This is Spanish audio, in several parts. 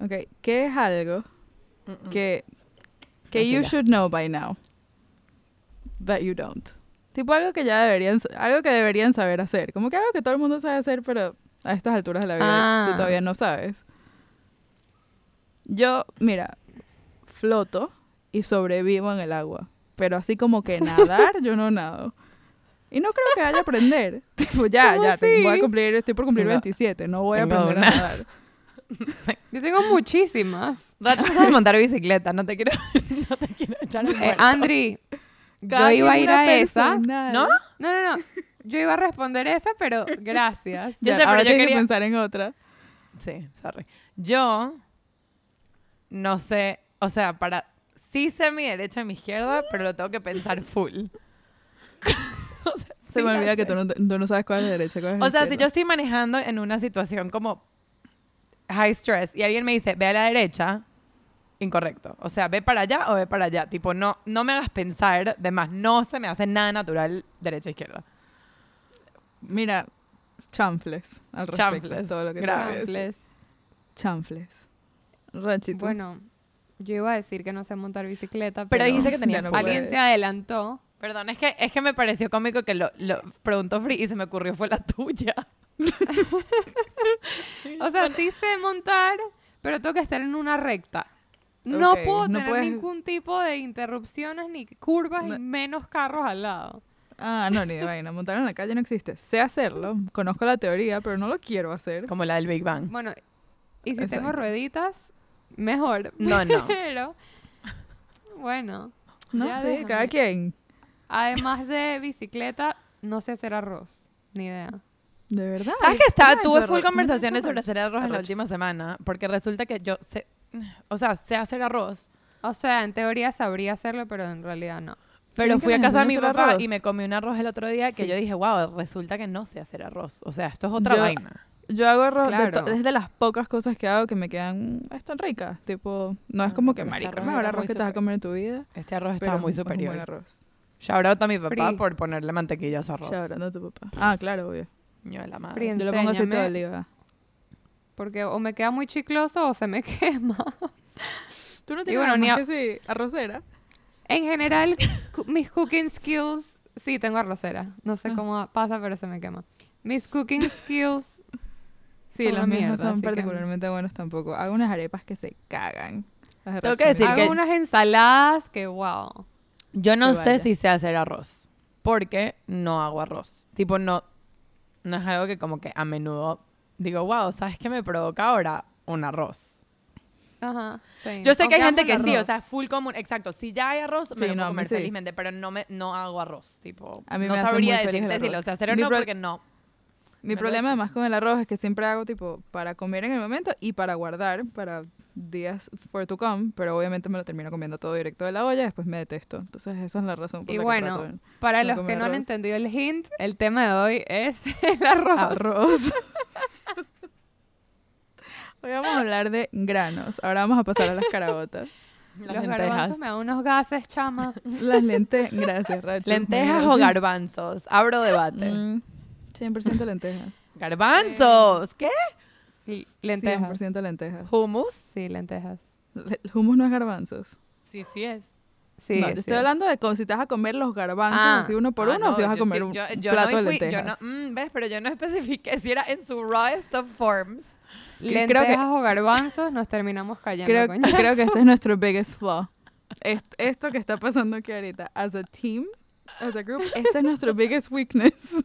Ok, ¿qué es algo que, que you should know by now that you don't? Tipo algo que ya deberían, algo que deberían saber hacer. Como que algo que todo el mundo sabe hacer, pero a estas alturas de la vida tú Ah. todavía no sabes. Yo, mira, floto y sobrevivo en el agua. Pero así como que nadar, yo no nado. Y no creo que vaya a aprender. Tipo, ya, ¿Cómo ya, voy a cumplir, estoy por cumplir Tengo- 27, no voy a aprender a nadar. Yo tengo muchísimas. Racha no sabe montar bicicleta, no te quiero, no te quiero echar el Eh. Andri, yo iba a ir a esa. personal. ¿No? No, no, no. Yo iba a responder esa, pero gracias. Yo Ya, sé, pero ahora yo tienes quería- que pensar en otra. Sí, sorry. Yo no sé, o sea, para sí sé mi derecha y mi izquierda, pero lo tengo que pensar full. O sea, Se sí me olvida que sé. tú no, tú no sabes cuál es la derecha, cuál es la O sea, si yo izquierda. estoy manejando en una situación como high stress y alguien me dice, ve a la derecha, incorrecto. O sea, ve para allá o ve para allá. Tipo, no, no me hagas pensar, de más, no se me hace nada natural derecha-izquierda. Mira, chanfles al respecto. Chanfles, Todo lo que gracias. Chanfles. Chanfles. Rachito. Bueno, yo iba a decir que no sé montar bicicleta, Pero pero, dijiste que tenía no alguien puedes. se adelantó. Perdón, es que, es que me pareció cómico que lo, lo preguntó Free y se me ocurrió fue la tuya. O sea, sí sé montar, pero tengo que estar en una recta. No Ok, puedo no tener puedes- ningún tipo de interrupciones ni curvas No. y menos carros al lado. Ah, no, ni de vaina. Montar en la calle no existe. Sé hacerlo. Conozco la teoría, pero no lo quiero hacer. Como la del Big Bang. Bueno, y si tengo Exacto. rueditas, mejor. No, no. Pero, bueno. No sé, déjame. cada quien. Además de bicicleta, no sé hacer arroz. Ni idea. De verdad. ¿Sabes que estaba? Tuve hecho full arroz. conversaciones sobre hacer arroz en la arroz. última semana, porque resulta que yo sé, o sea, sé hacer arroz, O sea, en teoría sabría hacerlo, pero en realidad no. pero ¿Quieren que fui a casa de mi papá arroz? y me comí un arroz el otro día que Sí. yo dije, wow, resulta que no sé hacer arroz. O sea, esto es otra Yo- vaina. Yo hago arroz, de Claro. to- es de las pocas cosas que hago que me quedan, "Ah, están ricas. Tipo, no es Ah, como que, este arroz mejor arroz que te vas a super- comer en tu vida. Este arroz estaba muy es un buen superior. arroz. Shout out a mi papá Free. por ponerle mantequilla a su arroz. Shout out a tu papá. Ah, claro, obvio. De la madre. Yo le pongo aceite de oliva. Porque o me queda muy chicloso o se me quema. Tú no tienes bueno, ni a- que sí, arrocera. En general, mis cooking skills, sí, tengo arrocera. No sé Ah. cómo pasa, pero se me quema. Mis cooking skills, Sí, Son las una mías mierda, no son que- particularmente buenas tampoco. Hago unas arepas que se cagan. Tengo que decir hago que- unas ensaladas que wow. Yo no Que sé vaya. si sé hacer arroz, porque no hago arroz. Tipo, no, no es algo que como que a menudo digo, wow, ¿sabes qué me provoca ahora? Un arroz. Ajá, sí. Yo sé que hay gente que sí, o sea, full común. Exacto. Si ya hay arroz, me lo no, puedo comer sí. felizmente, pero no me no hago arroz. Tipo, A mí no me hace sabría muy feliz el decirte si arroz. lo sé hacer o no, porque no. Mi Me problema además con el arroz es que siempre hago tipo para comer en el momento y para guardar para días for to come, pero obviamente me lo termino comiendo todo directo de la olla y después me detesto. Entonces esa es la razón por Y la que bueno, trato de- Para no los que no han entendido el hint, el tema de hoy es el arroz. arroz. Hoy vamos a hablar de granos. Ahora vamos a pasar a las carabotas. Las Los lentejas. garbanzos me dan unos gases, chama. Las lentejas. Gracias, Racho. ¿Lentejas o garbanzos? Abro debate. Mm, 100% lentejas. ¿Garbanzos? ¿Qué? Lentejas. 100% lentejas. ¿Hummus? Sí, lentejas. Le- hummus no es garbanzos. Sí, sí es. Sí, no, yo sí estoy es. hablando de si te vas a comer los garbanzos Ah. así uno por Ah, uno o si no, vas a yo comer sí- un yo- yo plato no de fui- yo lentejas. no- mm, ¿Ves? Pero yo no especifiqué si era en su rawest of forms. que creo Lentejas que- o garbanzos, nos terminamos cayendo. creo, coño. creo que este es nuestro biggest flaw. Est- esto que está pasando aquí ahorita, as a team, as a group, este es nuestro biggest weakness.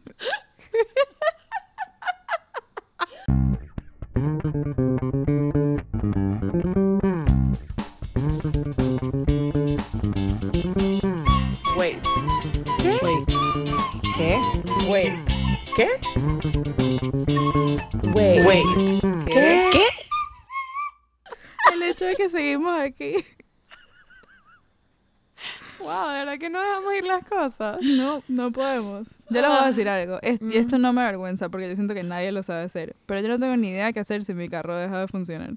Wait. Wait. ¿Qué? Wait. ¿Qué? Wait. Wait. ¿Qué? ¿Qué? El hecho de que seguimos aquí. Wow, de verdad que no dejamos ir las cosas. No, no podemos. Yo les voy a decir algo. Es- Y esto no me avergüenza porque yo siento que nadie lo sabe hacer. Pero yo no tengo ni idea qué hacer si mi carro deja de funcionar.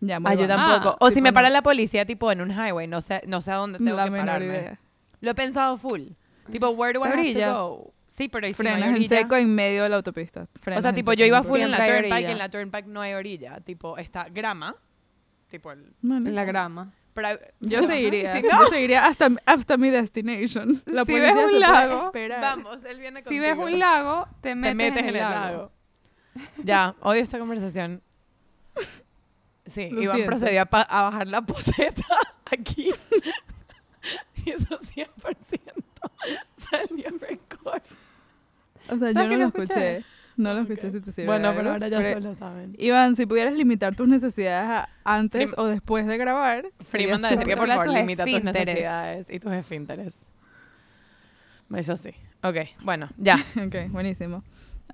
Ya, muy Ah, yo bueno. tampoco. Ah, o si me para no. la policía, tipo en un highway, no sé, no sé a dónde tengo La que menor pararme. idea. Lo he pensado full. Tipo, where do I have to Orillas. go? Sí, pero ¿y si no hay Frenas en seco en medio de la autopista. O Frenas sea, en tipo, yo iba full en la turnpike, en la turnpike no hay orilla. Tipo, está grama, tipo el... Bueno, En la grama. Yo seguiría, Si no, yo seguiría hasta, hasta mi destination. La Si ves un lago, vamos, él viene Si contigo. ves un lago, te te metes, en el lago. Ya, odio esta conversación. Sí, Lo Iván siento. procedió a, bajar la poseta aquí. y eso 100% salió record. O sea, yo ¿Sabes no lo lo escuché. escuché? No lo escuché si te sirve Bueno, pero ahora ya se lo saben. Iván, si pudieras limitar tus necesidades a antes Lim- o después de grabar, Free sería manda a decir que por favor limita tus necesidades y tus esfínteres. Eso sí. Ok, bueno, ya. Ok, buenísimo.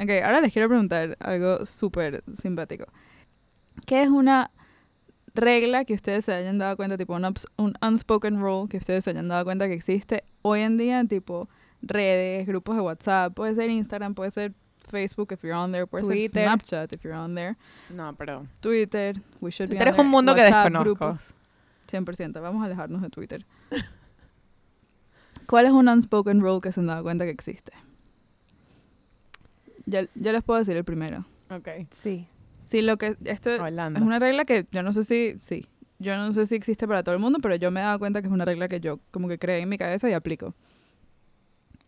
Ok, ahora les quiero preguntar algo súper simpático. ¿Qué es una regla que ustedes se hayan dado cuenta, tipo un, un unspoken rule que ustedes se hayan dado cuenta que existe hoy en día en tipo redes, grupos de WhatsApp, puede ser Instagram, puede ser Facebook if you're on there, puede ser Twitter. Snapchat if you're on there, No, pero... Twitter, we should be Twitter on es un there, mundo que WhatsApp, desconozco. grupos. 100%, vamos a alejarnos de Twitter. ¿Cuál es un unspoken rule que se han dado cuenta que existe? Yo, yo les puedo decir el primero. Ok. Sí. Sí, lo que esto Hablando. es una regla que yo no sé si sí, yo no sé si existe para todo el mundo, pero yo me he dado cuenta que es una regla que yo como que creé en mi cabeza y aplico.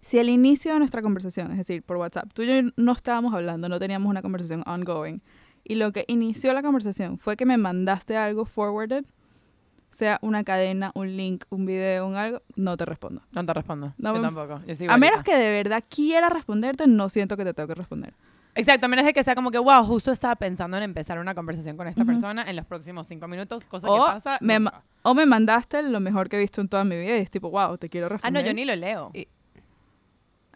Si al inicio de nuestra conversación, es decir, por WhatsApp, tú y yo no estábamos hablando, no teníamos una conversación ongoing, y lo que inició la conversación fue que me mandaste algo forwarded, sea una cadena, un link, un video, un algo, no te respondo. No te respondo. No yo me- tampoco. Yo soy A menos que de verdad quiera responderte, no siento que te tengo que responder. Exacto, a menos de que sea como que, wow, justo estaba pensando en empezar una conversación con esta persona en los próximos cinco minutos, cosa O que pasa me nunca. O me mandaste lo mejor que he visto en toda mi vida y es tipo, wow, te quiero Ah, responder. no, yo ni lo leo. Y-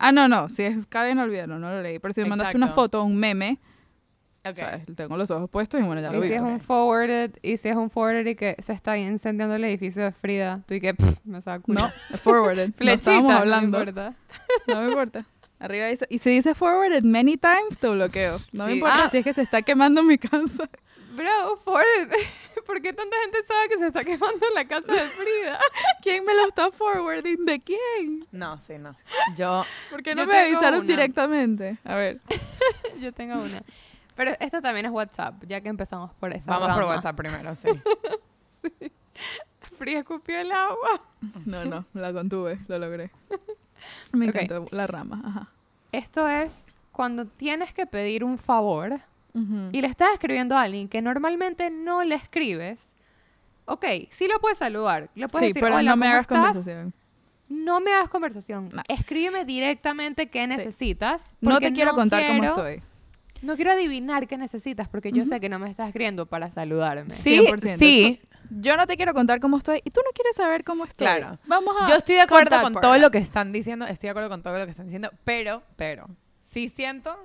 Ah, no, no, si es cadena, olvídalo, no lo leí. Pero si me mandaste una foto, un meme, Ok. ¿sabes? Tengo los ojos puestos y bueno, ya Y lo vi. si es pues. un forwarded, y si es un forwarded y que se está incendiando el edificio de Frida, tú y que pff, me saco. No, forwarded. no Flechita, estábamos hablando. no importa. No me importa. Arriba dice, y si dice forwarded many times, te bloqueo. No me Sí. importa Ah. si es que se está quemando mi casa. Bro, forwarded. ¿Por qué tanta gente sabe que se está quemando en la casa de Frida? ¿Quién me lo está forwarding? ¿De quién? No, sí, no. Yo, ¿Por qué no Yo me avisaron una. directamente? A ver. Yo tengo una. Pero esto también es WhatsApp, ya que empezamos por esa vamos por. WhatsApp primero, sí. Frida escupió el agua. No, no, la contuve, lo logré. Me Ok. encantó la rama. Ajá. Esto es cuando tienes que pedir un favor Y le estás escribiendo a alguien que normalmente no le escribes. Ok, sí lo puedes saludar. Le puedes Sí, decir, pero hola, no me ¿cómo hagas estás? conversación. No me hagas conversación. No. Escríbeme directamente qué necesitas. No te quiero contar cómo estoy. No quiero adivinar qué necesitas porque yo Ujú. sé que no me estás escribiendo para saludarme. Sí, 100%. sí. Yo no te quiero contar cómo estoy y tú no quieres saber cómo estoy. Claro. Vamos a Yo estoy de acuerdo con todo lo que están diciendo, estoy de acuerdo con todo lo que están diciendo, pero, pero, sí siento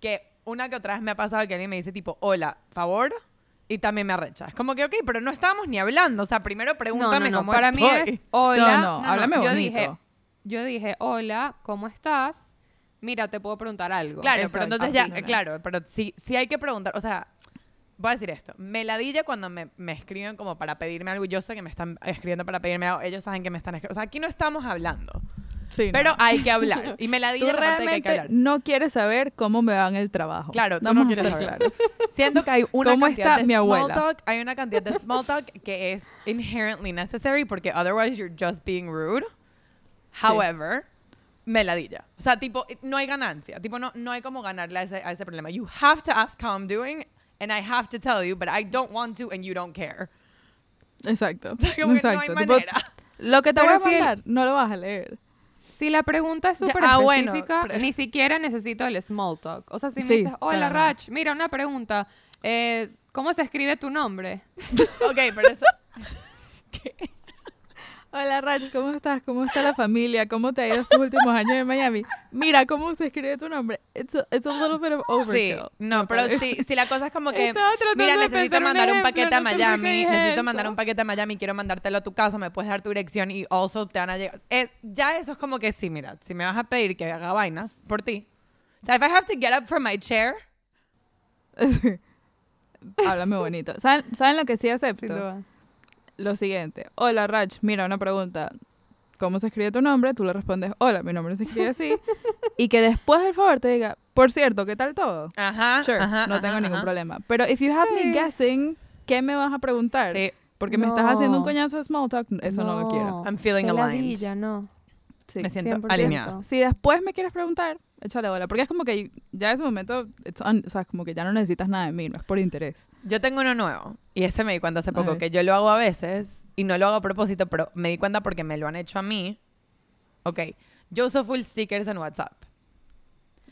que una que otra vez me ha pasado que alguien me dice tipo, hola, favor, y también me arrecha. Es como que, ok, pero no estábamos ni hablando, o sea, primero No, no, pregúntame no. cómo Para estoy. mí es hola. no, háblame yo bonito. Dije, yo dije, hola, ¿cómo estás? Mira, te puedo preguntar algo. Claro, Exacto, pero entonces así ya, no claro, pero sí, sí hay que preguntar, o sea, voy a decir esto, me ladilla cuando me, me escriben como para pedirme algo, yo sé que me están escribiendo para pedirme algo, ellos saben que me están escribiendo, o sea, aquí no estamos hablando, Sí, pero no. hay que hablar, y me la parte de que hay que realmente hablar. no quieres saber cómo me va en el trabajo. Claro, tú Vamos no quieres saber. Siento que hay una ¿Cómo cantidad está de mi small abuela? talk, hay una cantidad de small talk que es inherently necessary porque otherwise you're just being rude. However, me ladilla. O sea, tipo, no hay ganancia. Tipo, no, no hay como ganarle a ese, a ese problema. You have to ask how I'm doing and I have to tell you, but I don't want to and you don't care. Exacto. O sea, como que no hay Exacto. Tipo, manera. lo que te Pero voy a mandar, no lo vas a leer. Si la pregunta es súper ah, específica, ni siquiera necesito el small talk. O sea, si me Sí, dices, hola. Rach, mira una pregunta. eh, ¿Cómo se escribe tu nombre? ok, pero eso... Hola Rach, ¿cómo estás? ¿Cómo está la familia? ¿Cómo te ha ido estos últimos años en Miami? Mira cómo se escribe tu nombre. It's a, it's a little bit of Sí, overkill. no, me pero sí, si la cosa es como que, mira, necesito mandar un paquete a no Miami, necesito mandar un paquete a Miami, quiero mandártelo a tu casa, me puedes dar tu dirección y also te van a llegar. Es, ya eso es como que sí, mira, si me vas a pedir que haga vainas por ti. O sea, if I have to get up from my chair, Háblame bonito. ¿Saben, ¿Saben lo que sí acepto? duda. Lo siguiente. Hola Rach, mira una pregunta. ¿Cómo se escribe tu nombre? Tú le respondes, hola, mi nombre se escribe así. y que después del favor te diga, por cierto, ¿qué tal todo? ajá, Sure, ajá, no ajá, tengo ningún ajá. problema. Pero if you have Sí. me guessing, ¿qué me vas a preguntar? Sí, Porque me estás haciendo un No. coñazo de small talk, eso no, lo quiero. I'm feeling Qué aligned. ladilla, no. Sí. me siento 100%. alineada. Si después me quieres preguntar, échale bola. Porque es como que ya en ese momento, un- o sea, como que ya no necesitas nada de mí, no es por interés. Yo tengo uno nuevo y ese me di cuenta hace poco que yo lo hago a veces y no lo hago a propósito, pero me di cuenta porque me lo han hecho a mí. Ok, yo uso full stickers en WhatsApp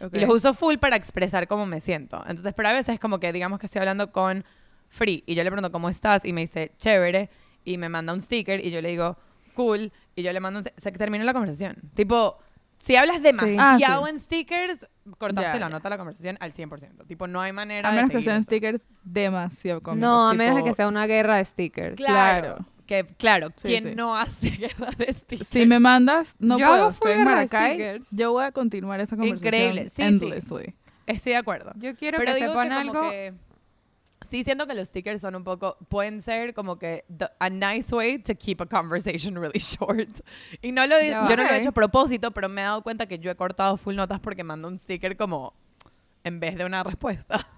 Ok. y los uso full para expresar cómo me siento. Entonces, pero a veces es como que digamos que estoy hablando con Free y yo le pregunto cómo estás y me dice chévere y me manda un sticker y yo le digo cool y yo le mando un se, terminó la conversación. Tipo, si hablas demasiado Ah, sí. en stickers, cortaste la nota de la conversación al 100%. Tipo, no hay manera A de menos que seguir sean eso. stickers demasiado cómicos. No, a menos de tipo, que sea una guerra de stickers. Claro. Claro. Que, claro, Sí, ¿quién sí. no hace guerra de stickers? Si me mandas, no Yo puedo, estoy en de Maracay, yo voy a continuar esa conversación Increíble, sí, sí. endlessly. Estoy de acuerdo. Yo quiero Pero que digo sepan que como algo. que... Sí siento que los stickers son un poco... Pueden ser como que the- a nice way to keep a conversation really short. Y no lo, va. yo no lo he hecho a propósito, pero me he dado cuenta que yo he cortado full notas porque mando un sticker como... En vez de una respuesta.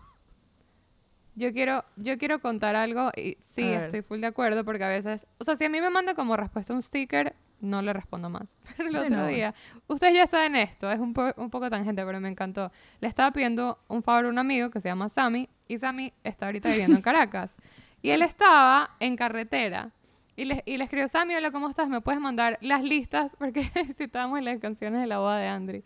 Yo quiero, yo quiero contar algo y sí, estoy full de acuerdo porque a veces, o sea, si a mí me manda como respuesta un sticker, no le respondo más. Pero el Sí, otro no. día, ustedes ya saben esto, es un, po- un poco tangente, pero me encantó. Le estaba pidiendo un favor a un amigo que se llama Sammy y Sammy está ahorita viviendo en Caracas. Y él estaba en carretera y le, y le escribió, Sammy, hola, ¿cómo estás? ¿Me puedes mandar las listas? Porque necesitábamos las canciones de la boda de Andri.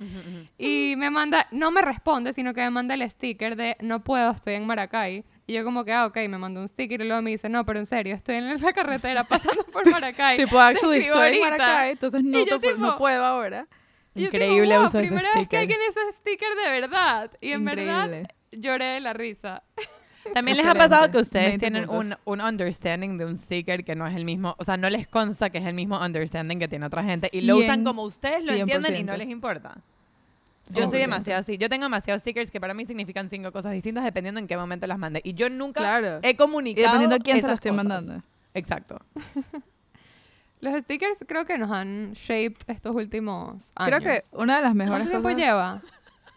Y me manda, no me responde, sino que me manda el sticker de no puedo, estoy en Maracay. Y yo como que, ah, ok, me mandó un sticker y luego me dice, no, pero en serio, estoy en la carretera pasando por Maracay. tipo, actually, estoy en. Maracay, entonces no, yo no tipo- puedo ahora. Y yo tipo, Increíble wow, uso de ese primera vez que sticker. alguien hizo sticker de verdad. Y en verdad Increíble. Lloré de la risa. También les ha pasado que ustedes 20 tienen un, un understanding de un sticker que no es el mismo, o sea, no les consta que es el mismo understanding que tiene otra gente y lo usan como ustedes lo entienden y no 100%. les importa. Yo soy 100%. demasiado así. Yo tengo demasiados stickers que para mí significan cinco cosas distintas dependiendo en qué momento las mande. Y yo nunca Claro. he Y comunicado. dependiendo a quién se lo esas estoy cosas. mandando. Exacto. Los stickers creo que nos han shaped estos últimos años. Creo que una de las mejores ¿Cuánto tiempo cosas... lleva?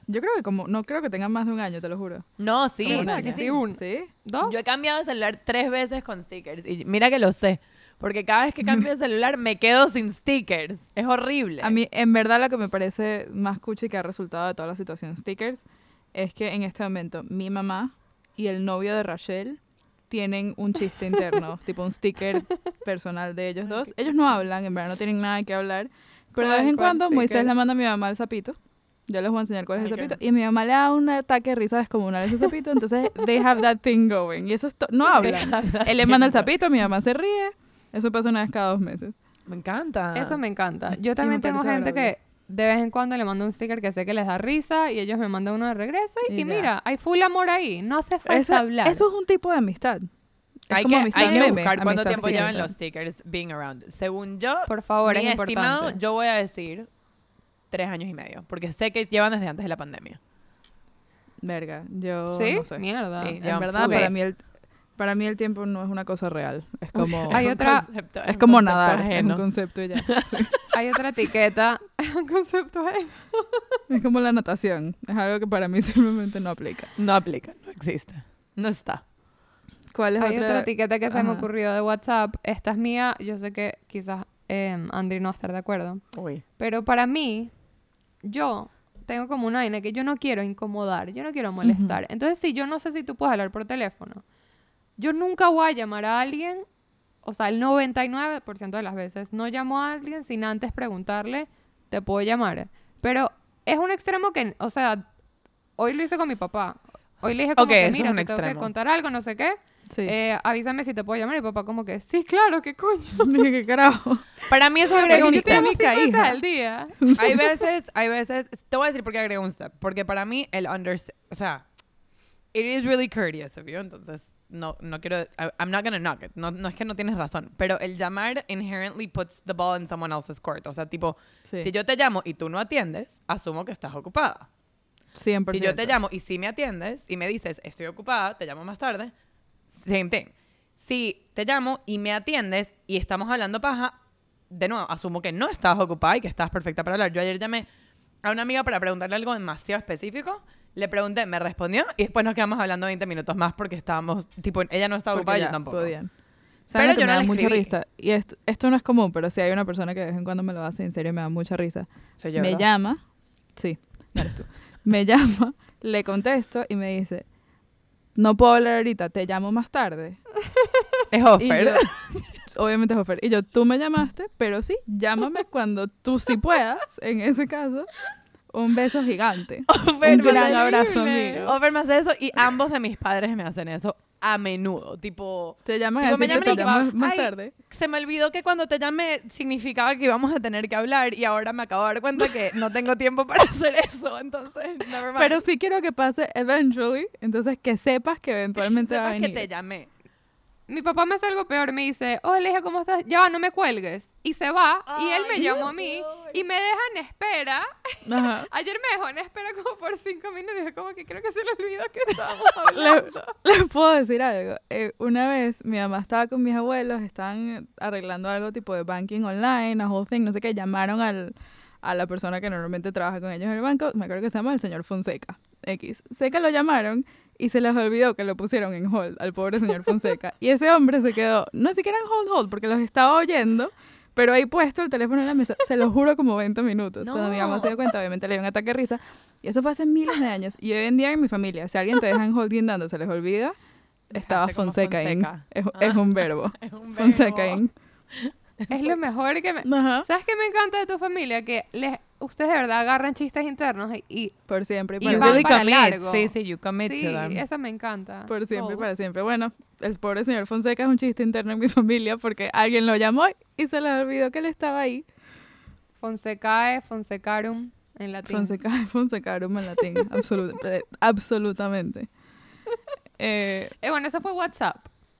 Yo creo que como... No creo que tengan más de un año, te lo juro. No, sí. Como un sí, año. sí, sí. un- ¿Sí? ¿Dos? Yo he cambiado de celular tres veces con stickers. Y mira que lo sé. Porque cada vez que cambio de celular me quedo sin stickers. Es horrible. A mí, en verdad, lo que me parece más cuchi que ha resultado de toda la situación stickers es que en este momento mi mamá y el novio de Rachel tienen un chiste interno, tipo un sticker personal de ellos dos. Ellos no hablan, en verdad no tienen nada que hablar, pero de ¿Cuál- vez en cuál cuando Moisés sticker? le manda a mi mamá el sapito. Yo les voy a enseñar cuál es el sapito. Y mi mamá le da un ataque de risa descomunal a ese sapito. Entonces, they have that thing going. Y eso es no hablan. Él le manda el sapito, mi mamá se ríe. Eso pasa una vez cada dos meses. Me encanta. Eso me encanta. Yo también tengo gente que de vez en cuando le mando un sticker que sé que les da risa y ellos me mandan uno de regreso y, Y y mira, hay full amor ahí. No hace falta Eso, hablar. eso es un tipo de amistad. Es hay como que, amistad hay que meme, buscar cuánto tiempo llevan los stickers being around. Según yo, Por favor, mi es estimado, importante. yo voy a decir tres años y medio. Porque sé que llevan desde antes de la pandemia. Verga, yo ¿Sí? no sé. Mierda. Sí, En verdad, para mí, el, para mí el tiempo no es una cosa real. Es como, Hay Un otra- concepto- es un como concepto nadar, es ajeno. un concepto y ya. Sí. Hay otra etiqueta, un concepto ahí. Es como la natación. Es algo que para mí simplemente no aplica. No aplica, no existe. No está. ¿Cuál es Hay otra otra? etiqueta que se me Ajá. ocurrió de WhatsApp. Esta es mía. Yo sé que quizás eh, Andri no va a estar de acuerdo. Uy. Pero para mí, yo tengo como una vaina que yo no quiero incomodar, yo no quiero molestar. Entonces, si yo no sé si tú puedes hablar por teléfono, yo nunca voy a llamar a alguien, o sea, el 99% de las veces, no llamo a alguien sin antes preguntarle, te puedo llamar. Pero es un extremo que, o sea, hoy lo hice con mi papá. Hoy le dije como Ok, que, mira, te tengo que extremo. contar algo, no sé qué. Sí. Eh, avísame si te puedo llamar. Y papá como que, sí, claro, ¿qué coño? ¿qué carajo? Para mí eso agrega un step. al día. Hay veces, hay veces, te voy a decir por qué agrego un step. Porque para mí el understand, o sea, it is really courteous of you, entonces no, no quiero, I- I'm not gonna knock it. No, no es que no tienes razón, pero el llamar inherently puts the ball in someone else's court. O sea, tipo, Sí. si yo te llamo y tú no atiendes, asumo que estás ocupada. 100%. Si yo te llamo y si me atiendes y me dices, estoy ocupada, te llamo más tarde, same thing. Si te llamo y me atiendes y estamos hablando paja, de nuevo, asumo que no estabas ocupada y que estabas perfecta para hablar. Yo ayer llamé a una amiga para preguntarle algo demasiado específico Le pregunté, me respondió y después nos quedamos hablando 20 minutos más porque estábamos, tipo, ella no estaba Porque ocupada, yo ya tampoco. Podían. Pero ¿Saben lo que yo me no da mucha risa? Y esto, esto no es común, pero sí hay una persona que de vez en cuando me lo hace, en serio me da mucha risa. Soy yo, me ¿verdad? llama, sí, no eres tú. me llama, le contesto y me dice, no puedo hablar ahorita, te llamo más tarde. Es yo- obviamente es offer. Y yo, tú me llamaste, pero sí, llámame cuando tú sí puedas, en ese caso. Un beso gigante. Un gran abrazo, amigo. Offer me hace eso y ambos de mis padres me hacen eso a menudo. Tipo, Te llaman Tipo, me llaman te llamas más ay, tarde. se me olvidó que cuando te llamé significaba que íbamos a tener que hablar y ahora me acabo de dar cuenta que no tengo tiempo para hacer eso. Entonces, never mind. Pero sí quiero que pase eventually, entonces que sepas que eventualmente va a Sepas que venir. te llamé. Mi papá me hace algo peor, me dice, hola hija, ¿cómo estás? Ya va, no me cuelgues. Y se va, y él me llamó a mí, y me deja en espera. Ajá. Ayer me dejó en espera como por cinco minutos, y yo como que creo que se le olvidó que estábamos hablando. Les puedo decir algo. Eh, una vez mi mamá estaba con mis abuelos, estaban arreglando algo tipo de banking online, a whole thing, no sé qué, llamaron al, a la persona que normalmente trabaja con ellos en el banco, me acuerdo que se llama el señor Fonseca, X. Sé que lo llamaron y se les olvidó que lo pusieron en hold al pobre señor Fonseca. y ese hombre se quedó, no siquiera en hold, hold, porque los estaba oyendo. Pero ahí puesto el teléfono en la mesa, se lo juro como 20 minutos. Cuando mi mamá se dio cuenta, obviamente le dio un ataque de risa. Y eso fue hace miles de años. Y hoy en día en mi familia, si alguien te deja en hold guindando, se les olvida, estaba Fonseca in. Fonseca. Es, Ah. es un verbo. Es un Fonseca in. Es lo mejor que me... Ajá. ¿Sabes qué me encanta de tu familia? Que les, ustedes de verdad agarran chistes internos y... y Por siempre y Y van really para commit. largo. Sí, sí, you commit sí, to them. eso me encanta. Por siempre y Both. para siempre. Bueno, el pobre señor Fonseca es un chiste interno en mi familia porque alguien lo llamó y se les olvidó que él estaba ahí. Fonsecae, Fonsecarum, en latín. Fonseca, Fonsecarum en latín. Absolut- eh, absolutamente. Eh, Eh, bueno, eso fue WhatsApp.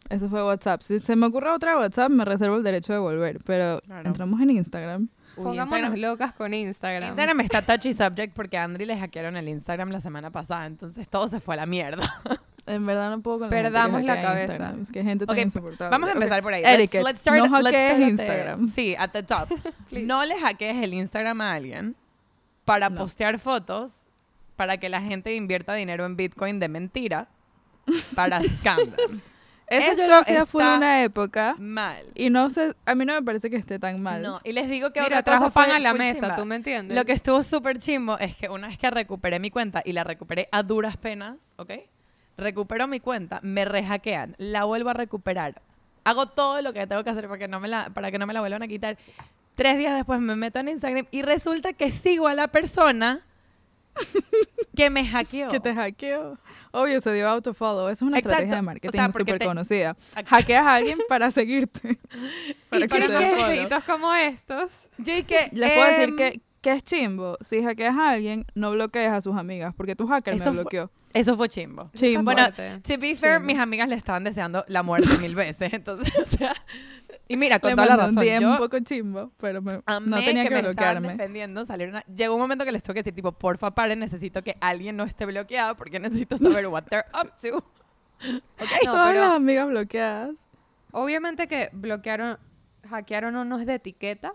Eso fue WhatsApp. Si se me ocurre otra WhatsApp, me reservo el derecho de volver. Pero Claro. entramos en Instagram. Uy, Pongámonos Instagram- locas con Instagram. Instagram está touchy subject porque a Andri le hackearon el Instagram la semana pasada, entonces todo se fue a la mierda. En verdad no puedo con la Perdamos la cabeza. Instagram. Es que gente tan Ok, insoportable. Vamos a empezar por ahí. Etiquette. Let's, let's start, no let's hackees start at the- Instagram. sí, at the top. No le hackees el Instagram a alguien para No. postear fotos para que la gente invierta dinero en Bitcoin de mentira para scam them. Eso, yo Eso lo hacía full está una época. Mal. Y no sé, a mí no me parece que esté tan mal. No, y les digo que Mira, otra trajo cosa fue pan a la mesa, chimba. ¿tú me entiendes? Lo que estuvo súper chimbo es que una vez que recuperé mi cuenta y la recuperé a duras penas, ¿ok? Recupero mi cuenta, me rehackean, la vuelvo a recuperar. Hago todo lo que tengo que hacer para que no me la, para que no me la vuelvan a quitar. Tres días después me meto en Instagram y resulta que sigo a la persona que me hackeó. Que te hackeó. Obvio, se dio autofollow. Esa es una Exacto. estrategia de O marketing sea, porque súper te- conocida. Ac- Hackeas a alguien para seguirte. para ¿Y que como estos. Yo que, Les puedo decir em, que, que es chimbo. Si hackeas a alguien, no bloquees a sus amigas. Porque tu hacker Eso me fue- bloqueó. Eso fue chimbo. Chimbo. Bueno. To be fair, mis amigas le estaban deseando la muerte mil veces. Entonces, o sea. Y mira, con Le toda la un razón. Yo un poco chimbo, pero me- amé no tenía que, me estaban bloquearme. defendiendo. Salieron a- Llegó un momento que les tuve que decir, tipo, porfa, paren, necesito que alguien no esté bloqueado porque necesito saber what they're up to. No, Todas pero las amigas bloqueadas. obviamente que bloquearon, hackearon o no es de etiqueta.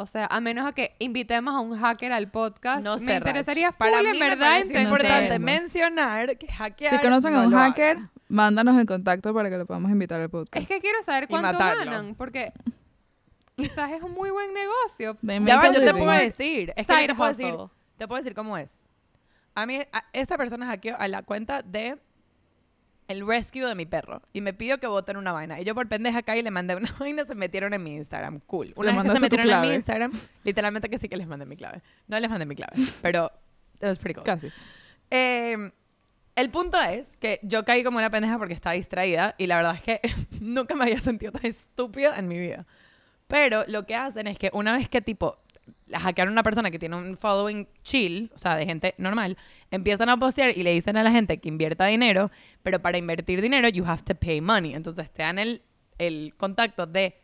O sea, a menos a que invitemos a un hacker al podcast. No me sé, interesaría Rach. Para full, mí en me verdad pareció entender. importante mencionar que hackear Si conocen no a un hacker, mándanos el contacto para que lo podamos invitar al podcast. Es que quiero saber cuánto ganan, porque quizás es un muy buen negocio. Ya va, yo te puedo decir. Es que te puedo decir, te puedo decir cómo es. A mí, a- esta persona hackeó a la cuenta de el rescue de mi perro y me pidió que voten una vaina. Y yo por pendeja acá y le mandé una vaina, se metieron en mi Instagram. Cool. Una vez que se metieron en mi. Instagram, literalmente que sí que les mandé mi clave. No les mandé mi clave, pero it was pretty cool. Casi. Eh, el punto es que yo caí como una pendeja porque estaba distraída y la verdad es que nunca me había sentido tan estúpida en mi vida. Pero lo que hacen es que una vez que tipo la hackearon a una persona que tiene un following chill, o sea, de gente normal, empiezan a postear y le dicen a la gente que invierta dinero, pero para invertir dinero you have to pay money. Entonces te dan el, el contacto de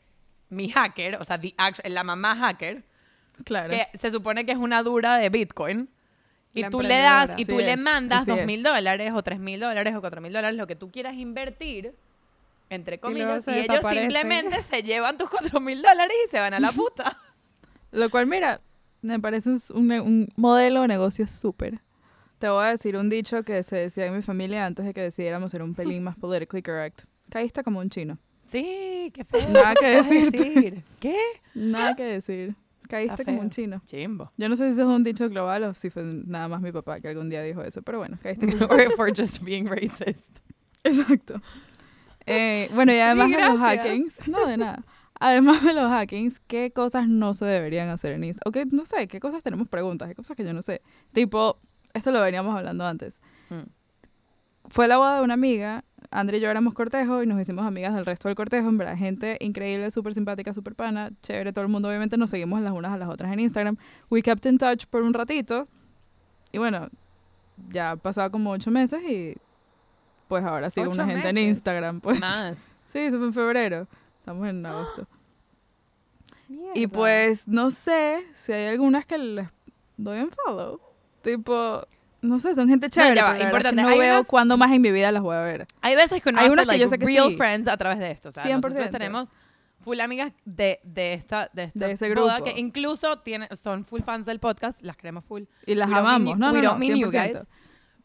mi hacker, o sea, the act- la mamá hacker, Claro. que se supone que es una dura de Bitcoin. Y La tú le das y tú le mandas dos mil dólares o tres mil dólares o cuatro mil dólares, lo que tú quieras invertir, entre comillas, y, se ellos simplemente se llevan tus cuatro mil dólares y se van a la puta. Lo cual, mira, me parece un, un modelo de negocio súper. Te voy a decir un dicho que se decía en mi familia antes de que decidiéramos ser un pelín más politically correct. Caíste como un chino. Sí, qué feo. Nada que ¿Qué vas a decirte. decir? ¿Qué? Nada que decir. Caíste como un chino. Chimbo. Yo no sé si eso es un dicho global o si fue nada más mi papá que algún día dijo eso, pero bueno, caíste como Or if we're just being racist. Exacto. Eh, bueno, y además de los hackings, no de nada. Además de los hackings, ¿qué cosas no se deberían hacer en Instagram? O que, no sé, ¿qué cosas tenemos preguntas? ¿Qué cosas que yo no sé? Tipo, esto lo veníamos hablando antes. Mm. Fue la boda de una amiga, André y yo éramos cortejo y nos hicimos amigas del resto del cortejo, en verdad, gente increíble, súper simpática, súper pana, chévere, todo el mundo obviamente nos seguimos las unas a las otras en Instagram. We kept in touch por un ratito y bueno, ya ha pasado como ocho meses y pues ahora sigo ¿Ocho una gente en? Instagram, pues. Más. Sí, eso fue en febrero. Estamos en agosto. Y Mierda. pues no sé si hay algunas que les doy un follow. Tipo, no sé, son gente chévere. ya va, pero la verdad es que importante, no hay veo unas- cuándo más en mi vida las voy a ver. Hay veces que uno Hay hace, unas que like, yo sé que real sí. friends a través de esto. O sea, nosotros 100%. tenemos full amigas de, de esta, de esta De ese grupo. que incluso tiene, son full fans del podcast, las queremos full. Y las We amamos. No, no, no, don't mean you 100%. guys.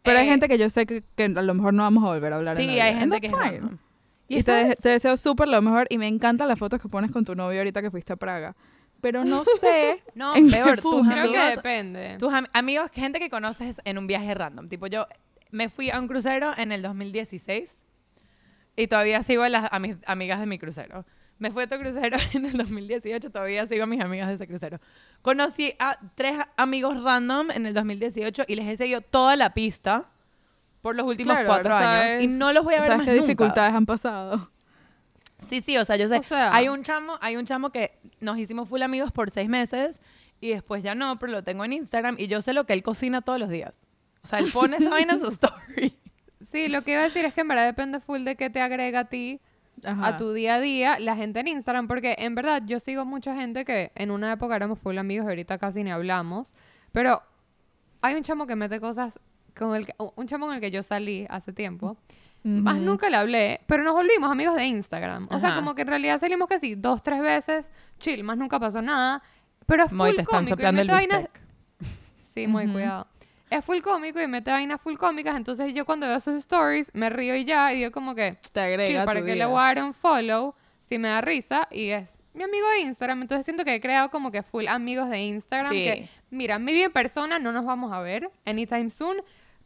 Pero hay Eh, gente que yo sé que, que a lo mejor no vamos a volver a hablar en Sí, la vida. hay And gente que Y, está- te, te deseo súper lo mejor y me encantan las fotos que pones con tu novio ahorita que fuiste a Praga. Pero no sé No, ¿En qué peor, tus? Creo que depende. tus am- amigos, gente que conoces en un viaje random. Tipo, yo me fui a un crucero en el 2016 y todavía sigo a, las, a mis amigas de mi crucero. Me fui a otro crucero en el 2018, todavía sigo a mis amigas de ese crucero. Conocí a tres amigos random en el 2018 y les he seguido toda la pista por los últimos Claro, cuatro años. Y no los voy a ver ¿Sabes más qué nunca. dificultades han pasado? Sí, sí, o sea, yo sé. O sea- hay un chamo, hay un chamo que nos hicimos full amigos por seis meses y después ya no, pero lo tengo en Instagram y yo sé lo que él cocina todos los días. O sea, él pone esa vaina en su story. Sí, lo que iba a decir es que en verdad depende full de qué te agrega a ti Ajá. a tu día a día la gente en Instagram, porque en verdad yo sigo mucha gente que en una época éramos full amigos y ahorita casi ni hablamos, pero hay un chamo que mete cosas con el que, un chamo con el que yo salí hace tiempo, más nunca le hablé, pero nos volvimos amigos de Instagram, o sea, Ajá. como que en realidad salimos que sí, dos, tres veces, chill, más nunca pasó nada, pero es full Moy, te están cómico y soplando el mete vainas- bistec. Sí, muy cuidado. Es full cómico y mete vainas full cómicas, entonces yo cuando veo sus stories me río y ya, y digo como que, Te agrega chill, para que día. le voy a dar un follow si me da risa y es mi amigo de Instagram, entonces siento que he creado como que full amigos de Instagram Sí. que, mira, mi bien persona no nos vamos a ver anytime soon,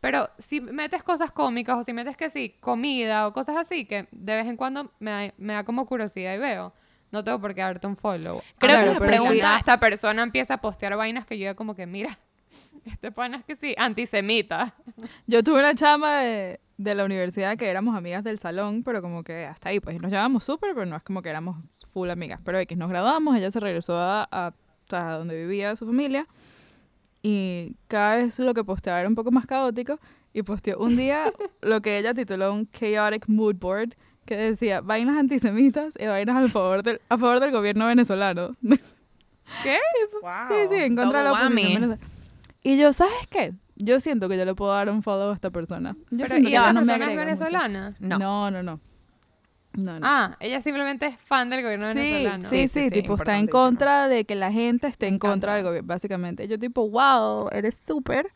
pero si metes cosas cómicas o si metes que sí, comida o cosas así que de vez en cuando me da, me da como curiosidad y veo. No tengo por qué darte un follow. Creo que la pregunta- esta persona empieza a postear vainas que yo digo como que, mira, este pana es que sí, antisemita. Yo tuve una chama de, de la universidad que éramos amigas del salón, pero como que hasta ahí, pues nos llevábamos súper, pero no es como que éramos full amigas. Pero X, nos graduamos, ella se regresó a, a donde vivía su familia y cada vez lo que posteaba era un poco más caótico y posteó un día lo que ella tituló un chaotic mood board que decía vainas antisemitas y vainas al favor del, a favor del gobierno venezolano. ¿Qué? Sí, sí, en contra de la oposición venezolana. Y yo, ¿sabes qué? Yo siento que yo le puedo dar un follow a esta persona. Yo Pero, siento ¿Y que esa ella no persona es venezolana? No. No, no, no. No, no. Ah, ella simplemente es fan del gobierno sí, venezolano. sí, sí, Sí, sí, sí, tipo, está en contra de que la gente esté en contra del gobierno, básicamente. Yo tipo, wow, eres súper,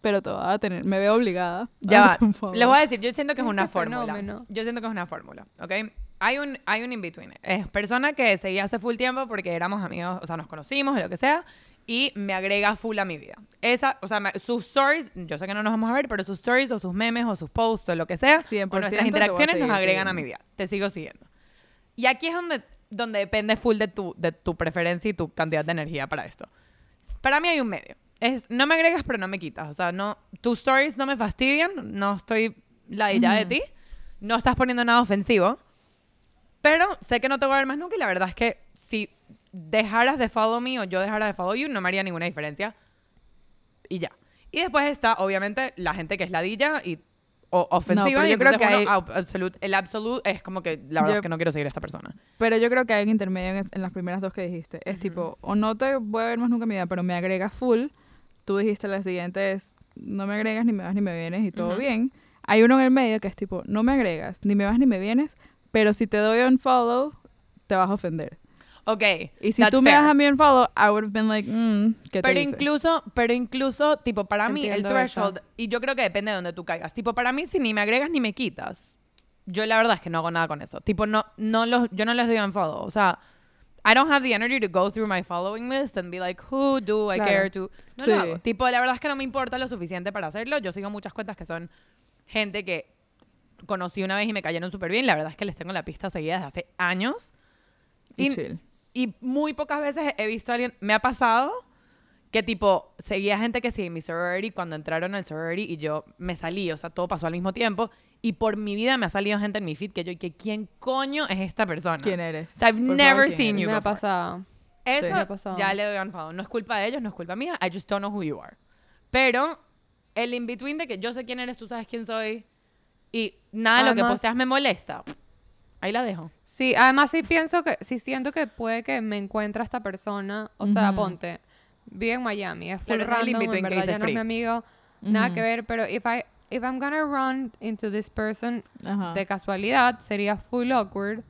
pero te va a tener, me veo obligada. Ya va. Les voy a decir, yo siento que es Este una fórmula. fenómeno. Yo siento que es una fórmula, ¿ok? Hay un, hay un in-between. Es persona que seguía hace full tiempo porque éramos amigos, o sea, nos conocimos o lo que sea, y me agrega full a mi vida. Esa, o sea, sus stories, yo sé que no nos vamos a ver, pero sus stories o sus memes o sus posts o lo que sea, 100% o nuestras interacciones nos agregan a mi vida. Te sigo siguiendo. Y aquí es donde, donde depende full de tu, de tu preferencia y tu cantidad de energía para esto. Para mí hay un medio. Es, no me agregas, pero no me quitas. O sea, no, tus stories no me fastidian, no estoy la de de ti, no estás poniendo nada ofensivo, pero sé que no te voy a ver más nunca y la verdad es que dejaras de follow me o yo dejara de follow you, no me haría ninguna diferencia. Y ya. Y después está, obviamente, la gente que es ladilla y o ofensiva. y yo creo entonces que uno, ab- absolute- el absolute es como que la verdad Yo- es que no quiero seguir a esta persona. Pero yo creo que hay un intermedio en, es- en las primeras dos que dijiste. Es tipo, o no te voy a ver más nunca en mi vida, pero me agregas full. Tú dijiste la siguiente es, no me agregas, ni me vas, ni me vienes, y todo Ujú. bien. Hay uno en el medio que es tipo, no me agregas, ni me vas, ni me vienes, pero si te doy un follow, te vas a ofender. Ok. Y si that's tú me fair. das a mí un follow, I would have been like, mm, ¿qué te Pero hice? incluso, pero incluso, tipo, para mí, el Entiendo eso. threshold, y yo creo que depende de donde tú caigas. Tipo, para mí, si ni me agregas ni me quitas, yo la verdad es que no hago nada con eso. Tipo, no, no los, yo no les doy unfollow. O sea, I don't have the energy to go through my following list and be like, who do I Claro. care to? No Sí. lo hago. Tipo, la verdad es que no me importa lo suficiente para hacerlo. Yo sigo muchas cuentas que son gente que conocí una vez y me cayeron súper bien. La verdad es que les tengo la pista seguida desde hace años. Y- chill. Y muy pocas veces he visto a alguien, me ha pasado que tipo seguía gente que sigue mi sorority cuando entraron al sorority y yo me salí, o sea, todo pasó al mismo tiempo y por mi vida me ha salido gente en mi feed que yo, que quién coño es esta persona? ¿Quién eres? So I've Por favor, never ¿quién seen eres? you Me ha before. pasado. Eso Sí. Me ha pasado. ya le doy unfollow. No es culpa de ellos, no es culpa mía. I just don't know who you are. Pero el in-between de que yo sé quién eres, tú sabes quién soy y nada de lo que posteas me molesta. Ahí la dejo. Sí, además sí pienso que, sí siento que puede que me encuentre a esta persona, o sea, Ujú. ponte, vive en Miami, es full Claro, ese es el random, en que verdad dice ya no es free. mi amigo, nada Ujú. que ver, pero if I, if I'm gonna run into this person Ajá. de casualidad, sería full awkward,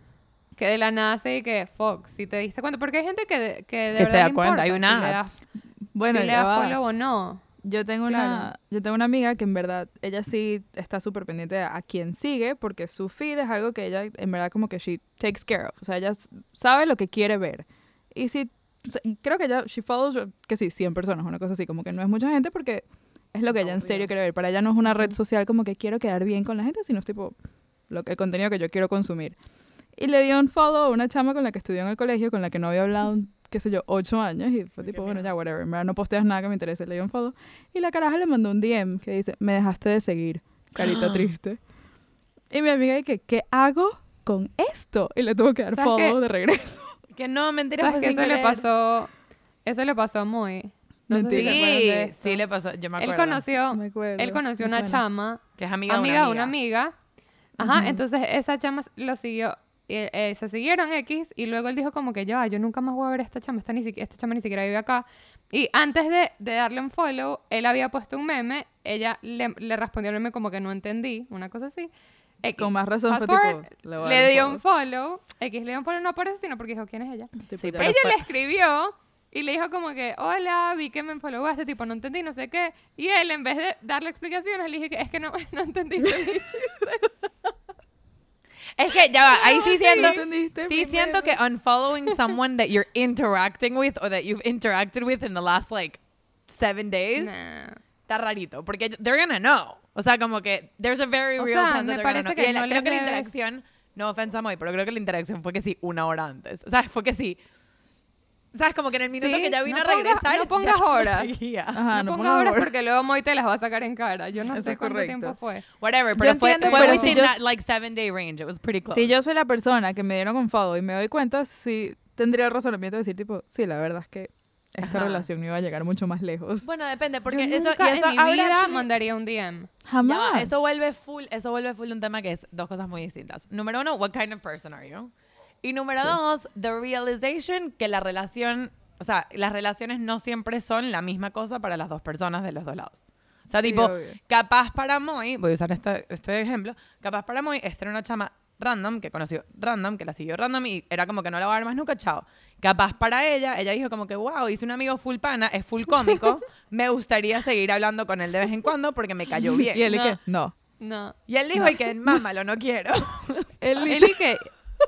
que de la nada sé que, fuck, si te diste cuenta, porque hay gente que, de- que de Que verdad se da le cuenta, hay importa una si le das, Bueno, si le ya das va. follow o no. Yo tengo una, yo tengo una amiga que en verdad ella sí está súper pendiente a, a quién sigue porque su feed es algo que ella en verdad como que she takes care of, o sea, ella sabe lo que quiere ver. Y sí, o sea, y creo que ella she follows que sí, 100 personas, una cosa así, como que no es mucha gente porque es lo que ella en serio quiere ver. Para ella no es una red social como que quiero quedar bien con la gente, sino es tipo lo que, el contenido que yo quiero consumir. Y le dio un follow a una chama con la que estudió en el colegio, con la que no había hablado, qué sé yo, ocho años. Y fue tipo, bueno, ya, whatever. En verdad no posteas nada que me interese. Le dio un follow. Y la caraja le mandó un DM que dice, me dejaste de seguir. Carita triste. Y mi amiga dice, ¿qué hago con esto? Y le tuvo que dar ¿Sabes follow qué? de regreso. Que no, mentira, ¿Sabes fue que sin eso le querer. pasó, eso le pasó a Moy. No Mentira. Sí, sí le pasó, yo me acuerdo. Él conoció, Me acuerdo. él conoció me una chama que es amiga, amiga, de una amiga. una amiga. Ajá, Ujú. entonces esa chama lo siguió. Eh, eh, se siguieron X y luego él dijo como que ya, yo nunca más voy a ver a esta chama, esta, ni siquiera, esta chama ni siquiera vive acá. Y antes de, de darle un follow, él había puesto un meme, ella le, le respondió el meme como que no entendí, una cosa así. X. Con más razón fue tipo, le le dio un follow, X le dio un follow no por eso, sino porque dijo, ¿quién es ella? Tipo, Sí, pero Ella fue. le escribió y le dijo como que, hola, vi que me followaste, tipo, no entendí, no sé qué. Y él, en vez de darle explicaciones, le dije es que no, no entendiste mi chiste. Es que ya va, ahí sí siento, ¿Entendiste sí siento que unfollowing someone that you're interacting with or that you've interacted with in the last like seven days Nah. está rarito, porque they're gonna know. O sea, como que there's a very O real sea, chance that they're gonna know. que Y la- no creo les que la interacción, no ofensa muy, pero creo que la interacción fue que sí una hora antes. O sea, fue que sí. ¿Sabes? Como que en el minuto Sí, que ya vino no a pongas- regresar. no ya pongas horas. Ajá, no no pongas horas porque luego Moy te las va a sacar en cara. Yo no Eso sé cuánto correcto. tiempo fue. Whatever, pero fue, entiendo, fue pero within si yo- that like seven day range. It was pretty close. Si yo soy la persona que me dieron un follow y me doy cuenta, sí tendría el razonamiento de decir, tipo, sí, la verdad es que esta Ajá. relación no iba a llegar mucho más lejos. Bueno, depende, porque Yo eso, nunca y eso en mi vida actually- mandaría un DM. Ya Jamás. va, eso vuelve full, eso vuelve full un tema que es dos cosas muy distintas. Número uno, what kind of person are you? Y número Sí. dos, the realization que la relación, o sea, las relaciones no siempre son la misma cosa para las dos personas de los dos lados. O sea, Sí, tipo, obvio. capaz para Moy, voy a usar este, este ejemplo, capaz para Moy, esta era una chama random, que conoció random, que la siguió random y era como que no la va a ver más nunca, chao. Capaz para ella, ella dijo como que, wow, hice un amigo full pana, es full cómico, me gustaría seguir hablando con él de vez en cuando porque me cayó bien. Y él y No. que, no. No. Y él dijo, y que mámalo, no quiero. Él y que,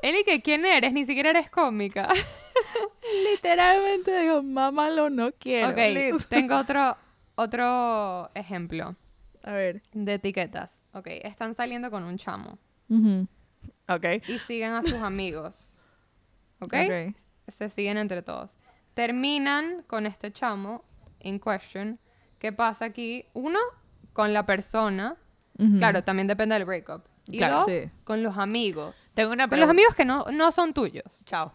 él y que, ¿quién eres? Ni siquiera eres cómica. literalmente dijo, mámalo, no quiero. ok, Listo. tengo otro, otro ejemplo A ver. de etiquetas. Ok, están saliendo con un chamo Ujú. ok. y siguen a sus amigos. ¿Ok? Ok. Se siguen entre todos. Terminan con este chamo in question. ¿Qué pasa aquí? Uno, con la persona. Ujú. Claro, también depende del breakup. Y Claro, dos, sí. con los amigos. Tengo una Con los pregunta. amigos que no, no son tuyos. Chao.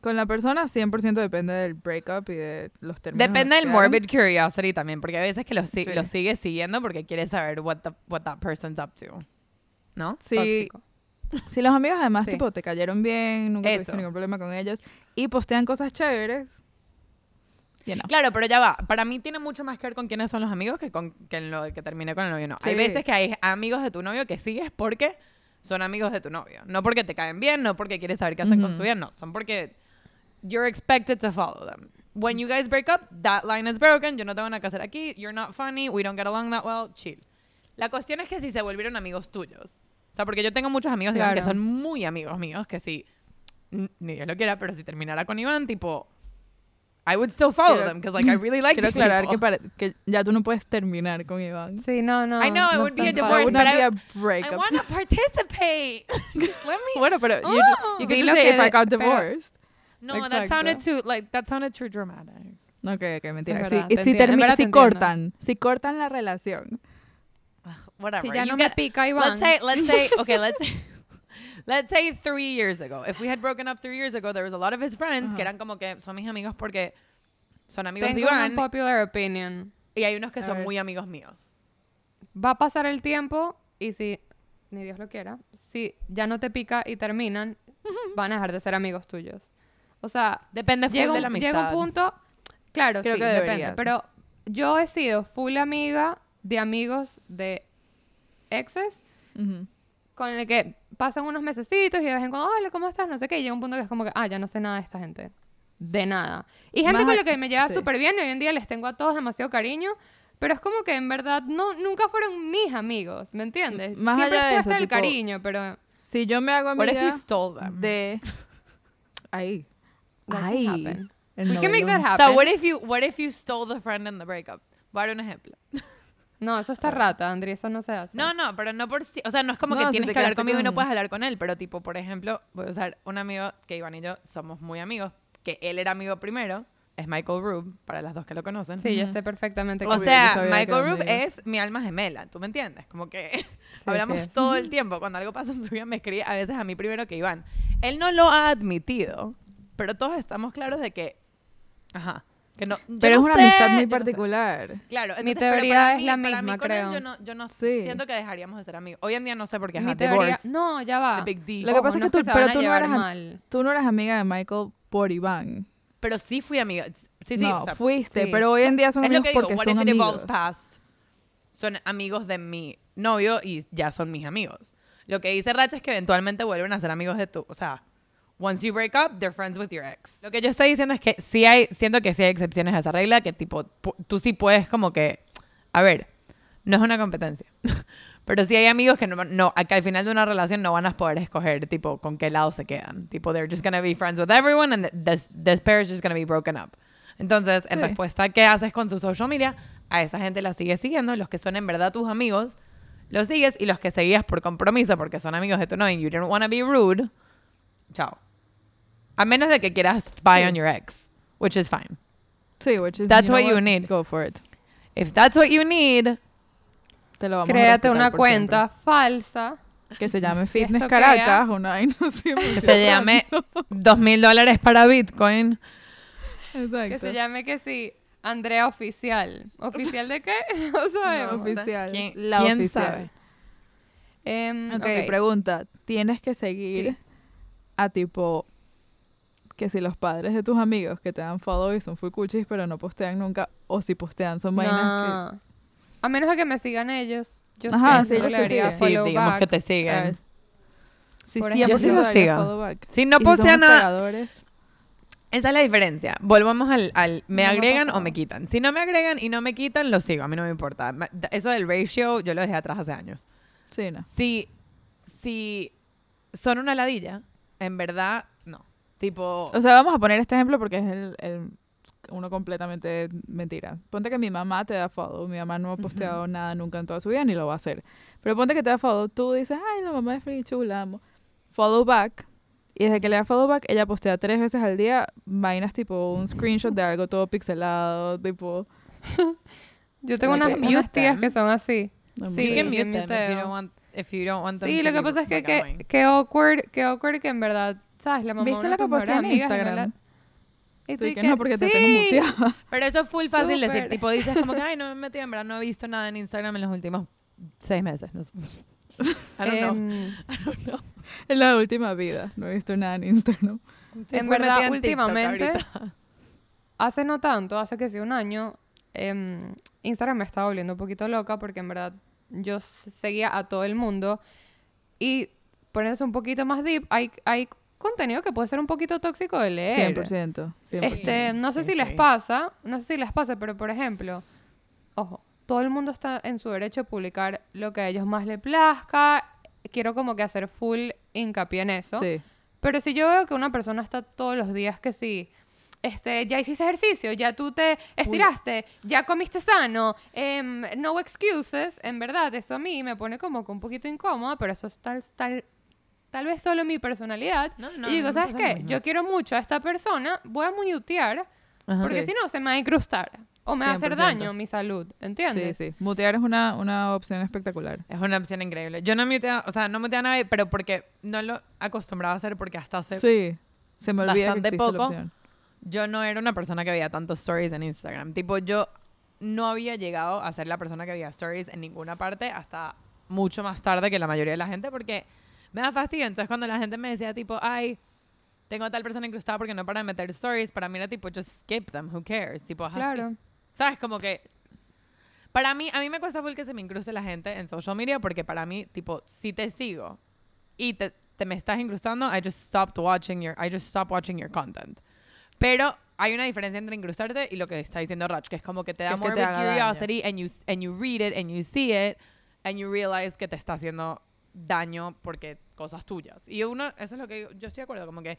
Con la persona 100% depende del breakup y de los términos. en Depende los del morbid curiosity también, porque hay veces que lo, si- Sí. lo sigues siguiendo porque quieres saber what, the, what that person's up to. ¿No? Sí, Tóxico. si los amigos además Sí. tipo te cayeron bien, nunca tuviste Eso. ningún problema con ellos y postean cosas chéveres, you know. Claro, pero ya va. Para mí tiene mucho más que ver con quiénes son los amigos que con que en lo que terminé con el novio. No. Hay veces que hay amigos de tu novio que sigues porque son amigos de tu novio. No porque te caen bien, no porque quieres saber qué hacen con su vida, no. Son porque you're expected to follow them. When you guys break up, that line is broken. Yo no tengo nada que hacer aquí. You're not funny. We don't get along that well. Chill. La cuestión es que si se volvieron amigos tuyos. O sea, porque yo tengo muchos amigos de Iván que Claro. son muy amigos míos, que si, ni Dios lo quiera, pero si terminara con Iván, tipo, I would still follow Quiero- them, because like I really like Quiero these aclarar que, para- que ya tú no puedes terminar con Iván. Sí, no, no. I know, it no would be a divorce, It fácil. would but not be I- a breakup. I want to participate. Just let me. Bueno, pero you, Oh. ju- you could just say if I got pero- divorced. No, that Exacto. sounded too like that sounded too dramatic. Ok, ok, mentira. Es Sí, verdad, si, si te entiendo. cortan, si cortan la relación. Whatever. Si ya you no get- me pica Iván. Let's say, let's say, okay, let's say, let's say three years ago. If we had broken up three years ago, there was a lot of his friends que Ajá. eran como que son mis amigos porque son amigos tengo de una Iván popular opinion. y hay unos que A son ver. muy amigos míos. Va a pasar el tiempo y si, ni Dios lo quiera, si ya no te pica y terminan, van a dejar de ser amigos tuyos. O sea, Depende full llega de la un, amistad. llega un punto, claro, Creo sí, que depende, pero yo he sido full amiga de amigos de exes Ujú. con el que pasan unos mesecitos y de vez en cuando, hola, ¿cómo estás? No sé qué, y llega un punto que es como que, ah, ya no sé nada de esta gente. De nada. Y gente Más con la que me lleva sí. súper bien y hoy en día les tengo a todos demasiado cariño, pero es como que en verdad no, nunca fueron mis amigos, ¿me entiendes? Más Siempre allá de puede eso, el tipo, cariño, pero... Si yo me hago What if you amiga stole them? de... Ahí. Ahí. We can make that happen. So what if you what if you stole the friend in the breakup? Voy a dar un ejemplo. No, eso está rata, Andri, eso no se hace. No, no, pero no por si, o sea, no es como No, que tienes que hablar conmigo y no con- puedes hablar con él, pero tipo, por ejemplo, voy a usar un amigo que Iván y yo somos muy amigos, que él era amigo primero, es Michael Rube, para las dos que lo conocen. Sí, yo sé perfectamente O sea, Michael Rube es mi alma gemela, ¿tú me entiendes? Como que Sí, hablamos sí todo el tiempo. Cuando algo pasa en su vida me escribe a veces a mí primero que Iván. Él no lo ha admitido, pero todos estamos claros de que, ajá, que no. Pero no es una sé, amistad muy yo no sé. particular. Claro, Mi entonces, pero teoría para es mí- la misma, con él creo. yo no, yo no Sí. siento que dejaríamos de ser amigos. Hoy en día no sé por qué, Mi ajá, teoría... No, ya va. Lo que Ojo, pasa es que tú- pero tú no eras mal. Tú no eras amiga de Michael por Iván. Pero sí fui amiga. Sí, sí, no, o sea, fuiste, sí. pero hoy en día son es lo amigos que digo, porque son amigos. past? Son amigos de mi novio y ya son mis amigos. Lo que dice Racha es que eventualmente vuelven a ser amigos de tu, o sea, once you break up, they're friends with your ex. Lo que yo estoy diciendo es que sí hay, siento que sí hay excepciones a esa regla, que tipo, tú sí puedes como que, a ver, no es una competencia, pero sí hay amigos que no, no, que al final de una relación no van a poder escoger, tipo, con qué lado se quedan. Tipo, they're just gonna be friends with everyone and this, this pair is just gonna be broken up. Entonces, en Sí. respuesta a qué haces con su social media, a esa gente la sigues siguiendo, los que son en verdad tus amigos, los sigues y los que seguías por compromiso porque son amigos de tu novio y you didn't want to be rude, chao. A menos de que quieras spy Sí. on your ex, which is fine. Sí, which is, That's what you need. Go for it. If that's what you need, Te lo vamos a Créate una cuenta falsa. Que se llame Fitness Caracas, una que se llame dos mil dólares para Bitcoin. Exacto. Que se llame que sí, Andrea Oficial. ¿Oficial de qué? No sabemos. oficial. ¿Quién- la quién oficial. sabe? Em, Ok, ok. pregunta. ¿Tienes que seguir Sí. a tipo que si los padres de tus amigos que te dan follow y son full cuchis pero no postean nunca o si postean son vainas No. A menos de que me sigan ellos. Yo Ajá, sí, sí, ellos te siguen. Sí, digamos back. que te que... siguen. Sí, Por 100% ejemplo. Yo sí los sigo. Si no Y si postean nada, Esa es la diferencia. Volvamos al, al me No me agregan o pasado. me quitan. Si no me agregan y no me quitan, lo sigo. A mí no me importa. Eso del ratio yo lo dejé atrás hace años. Sí, no. Si, si son una ladilla, en verdad, no. Tipo, O sea, vamos a poner este ejemplo porque es el, el- uno completamente mentira. Ponte que mi mamá te da follow. Mi mamá no ha posteado nada nunca en toda su vida ni lo va a hacer. Pero ponte que te da follow. Tú dices, ay, la mamá es free chula, amo. Follow back. Y desde que le da follow back, ella postea tres veces al día vainas tipo un screenshot de algo todo pixelado, tipo... Yo tengo unas, mute unas tías que son así. no Sí, mute them if you don't want, them Sí, to lo que be pasa es que, like que, que awkward, que awkward que en verdad, ¿sabes? La mamá ¿Viste la que postea en Instagram? y tú y que no, porque te tengo sí. muteada. Pero eso es full fácil decir. Tipo, dices como que, ay, no me metí, en verdad no he visto nada en Instagram en los últimos seis meses. No sé. I don't know. Em, I don't know. En la última vida. No he visto nada en Instagram. Sí, En fue verdad, metida en TikTok últimamente- ahorita. hace no tanto, hace que sí un año, em, Instagram me estaba volviendo un poquito loca porque en verdad yo seguía a todo el mundo y poniéndose un poquito más deep, hay, hay contenido que puede ser un poquito tóxico de leer. 100%. 100%. Este, no sé Sí, si les pasa, no sé si les pasa, pero por ejemplo, ojo, todo el mundo está en su derecho de publicar lo que a ellos más le plazca. Quiero como que hacer full hincapié en eso. Sí. Pero si yo veo que una persona está todos los días que sí, este, ya hiciste ejercicio, ya tú te estiraste, ya comiste sano, em, no excuses, en verdad, eso a mí me pone como que un poquito incómoda, pero eso es tal, tal, tal vez solo mi personalidad. No, no, y digo, no ¿sabes qué? mismo. Yo quiero mucho a esta persona, voy a mutear, Ajá. porque Sí. si no se me va a incrustar o me va a hacer 100%. daño mi salud, ¿entiendes? Sí, sí. Mutear es una, una opción espectacular. Es una opción increíble. Yo no muteaba, o sea, no muteaba a nadie, pero porque no lo acostumbraba a hacer porque hasta hace... Sí. Se me olvida que Bastante la poco. opción. Yo no era una persona que veía tantos stories en Instagram. Tipo, yo no había llegado a ser la persona que veía stories en ninguna parte hasta mucho más tarde que la mayoría de la gente porque me da fastidio. Entonces, cuando la gente me decía, tipo, ay, tengo a tal persona incrustada porque no para de meter stories, para mí era tipo, just skip them, who cares? Tipo, es así. Claro. ¿Sabes? Como que. Para mí, a mí me cuesta full que se me incruste la gente en social media porque para mí, tipo, si te sigo y te, te me estás incrustando, I just stopped watching your, I just stopped watching your content. Pero hay una diferencia entre incrustarte y lo que está diciendo Rach, que es como que te da morbid curiosity and you, and you read it and you see it and you realize que te está haciendo daño porque cosas tuyas. Y uno, eso es lo que yo, estoy de acuerdo, como que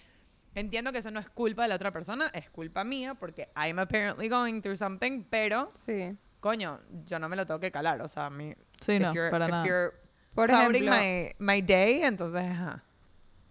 entiendo que eso no es culpa de la otra persona, es culpa mía porque I'm apparently going through something, pero Sí. coño, yo no me lo tengo que calar, o sea, a mí Sí, no, para nada. Por ejemplo, my, my day, entonces, ajá.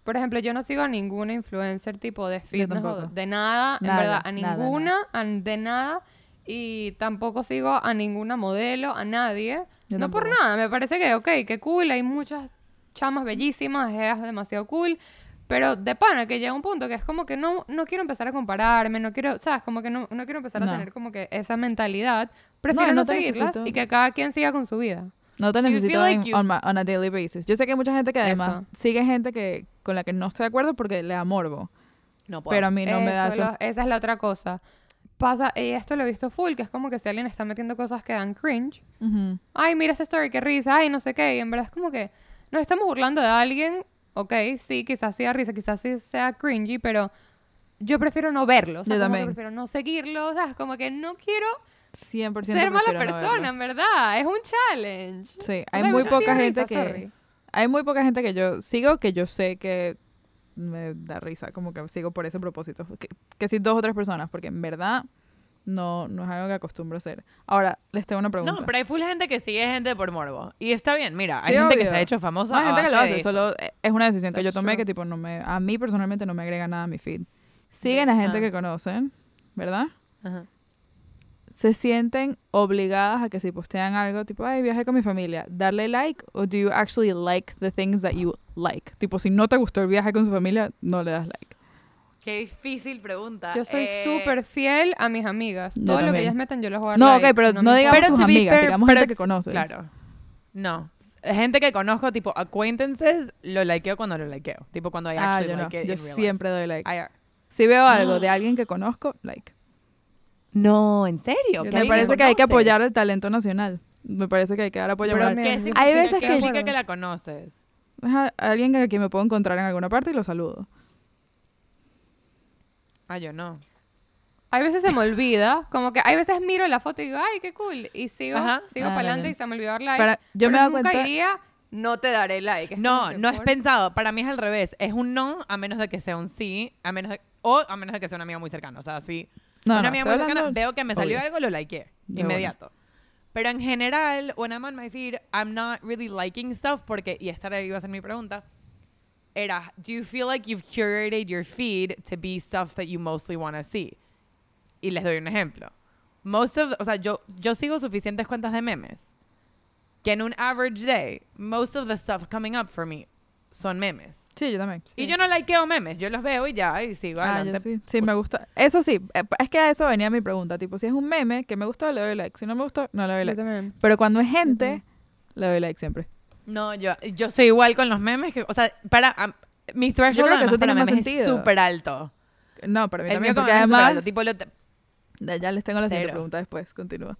Por ejemplo, yo no sigo a ninguna influencer tipo de fitness o de nada, en Nada, verdad, a nada, ninguna, a- de nada. Y tampoco sigo a ninguna modelo, a nadie. Yo no por nada, me parece que, ok, que cool, hay muchas chamas bellísimas, es demasiado cool. Pero de pana, que llega un punto que es como que no, no quiero empezar a compararme, no quiero, ¿sabes? Como que no, no quiero empezar No. a tener como que esa mentalidad. Prefiero no no, seguirlas necesito. y que cada quien siga con su vida. No te necesito like en- on, ma- on a daily basis. Yo sé que hay mucha gente que además Eso. sigue gente que con la que no estoy de acuerdo porque le da morbo. No Pero a mí no me da Eso, eso. lo- esa es la otra cosa. Pasa, y esto lo he visto full, que es como que si alguien está metiendo cosas que dan cringe. Ujú. Ay, mira esa story, qué risa, ay, no sé qué. Y en verdad es como que nos estamos burlando de alguien, ok, sí, quizás sea risa, quizás sí sea cringy, pero yo prefiero no verlo. O sea, Yo también. prefiero no seguirlo, o sea, es como que no quiero 100% ser mala persona, en verdad. Es un challenge. Sí, O hay sea, muy poca risa, gente que... sorry. Hay muy poca gente que yo sigo que yo sé que me da risa, como que sigo por ese propósito. Que, que sí, dos o tres personas, porque en verdad no, no es algo que acostumbro a hacer. Ahora, les tengo una pregunta. No, pero hay full gente que sigue gente por morbo. Y está bien, mira, hay Sí, gente que obvio. se ha hecho famosa. No, hay a gente que lo hace, solo eh, es una decisión que yo That's tomé true. que tipo no me, a mí personalmente no me agrega nada a mi feed. Siguen a gente Ah. que conocen, ¿verdad? Ajá. Se sienten obligadas a que si postean algo, tipo, ay, viaje con mi familia, darle like, o do you actually like the things that you like? Tipo, si no te gustó el viaje con su familia, no le das like. Qué difícil pregunta. Yo soy Eh, súper fiel a mis amigas. Yo Todo lo que ellas metan yo les voy a dar No, like, ok, pero no me digamos importa. tus amigas, fair, digamos pero gente que conoces. Claro. No. Gente que conozco, tipo acquaintances, lo likeo cuando lo likeo. Tipo cuando I Ah, yo no. like Yo siempre doy like. I- Si veo algo de alguien que conozco, like. No, ¿en serio? Yo ¿Que Me parece que hay que apoyar el talento nacional. Me parece que hay que dar apoyo Pero me- ¿Qué Hay veces que- significa que la conoces? Es a- alguien a quien me puedo encontrar en alguna parte y lo saludo. Ah, yo no. Hay veces se me olvida, como que hay veces miro la foto y digo, ay, qué cool. Y sigo, Ajá. sigo Ah, para adelante y se me olvidó dar like. Para- yo me pero dado nunca cuenta- diría, no te daré like. Es No, no es pensado. Para mí es al revés. Es un no a menos de que sea un sí, a menos de- o a menos de que sea una amiga muy cercana. O sea, si No, una no, amiga estoy muy cercana, hablando- veo que me salió obvio. algo, lo likeé. De inmediato. Pero en general, when I'm on my feed, I'm not really liking stuff porque, y esta iba a ser mi pregunta, era, do you feel like you've curated your feed to be stuff that you mostly want to see? Y les doy un ejemplo. Most of, o sea, yo, yo sigo suficientes cuentas de memes que en un average day, most of the stuff coming up for me son memes. Sí, yo también. Y yo no likeo memes, yo los veo y ya, y sigo Ah, adelante. sí. Sí, me gusta. Eso sí, eh, es que a eso venía mi pregunta. Tipo, si es un meme que me gustó, le doy like. Si no me gustó, no le doy Yo like. también. Pero cuando es gente, le doy like siempre. No, yo, yo soy igual con los memes. Que, o sea, para am- mi threshold Yo creo que eso para tiene más memes sentido. es súper alto. No, para mí El también, porque además... tipo, lo te- Ya les tengo la siguiente pregunta después. Continúa.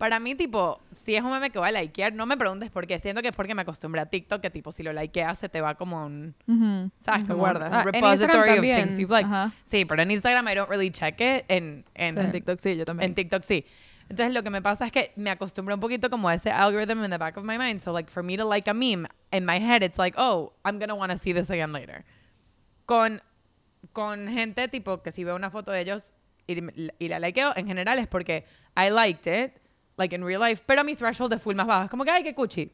Para mí, tipo, si es un meme que voy a likear, no me preguntes por qué. Siento que es porque me acostumbré a TikTok, que tipo, si lo likeas, se te va como un... Ujú. ¿Sabes? Te Ujú. guardas. Ah, en repository of things you've liked. Ajá. Sí, pero en Instagram I don't really check it. En, en, En TikTok sí, yo también. en TikTok sí. Entonces lo que me pasa es que me acostumbré un poquito como a ese algorithm in the back of my mind. So like for me to like a meme, in my head it's like, oh, I'm gonna want to see this again later. Con, con gente tipo que si veo una foto de ellos y, y la likeo, en general es porque I liked it, like in real life, pero mi threshold es full más bajo. Es como que, ay, qué cuchi.